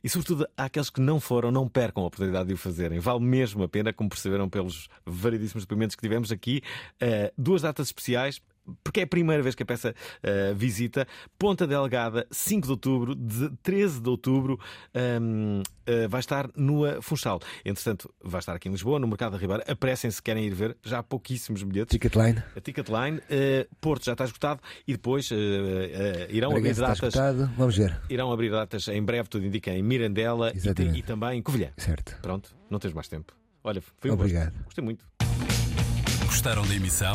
e, sobretudo, àqueles que não foram, não percam a oportunidade de o fazerem. Vale mesmo a pena, como perceberam pelos variedíssimos depoimentos que tivemos aqui. Eh, duas datas especiais. Porque é a primeira vez que a peça eh, visita Ponta Delgada, 5 de outubro, de 13 de outubro, ehm, eh, vai estar no Funchal. Entretanto, vai estar aqui em Lisboa, no Mercado da Ribeira. Apressem se querem ir ver, já há pouquíssimos bilhetes. Ticketline. A Ticketline, eh, Porto já está esgotado e depois irão abrir Bragança datas. esgotado. Vamos ver. Irão abrir datas em breve, tudo indica, em Mirandela e, e também em Covilhã. Certo. Pronto, não tens mais tempo. Olha, foi um Obrigado. gosto. Gostei muito. Gostaram da emissão?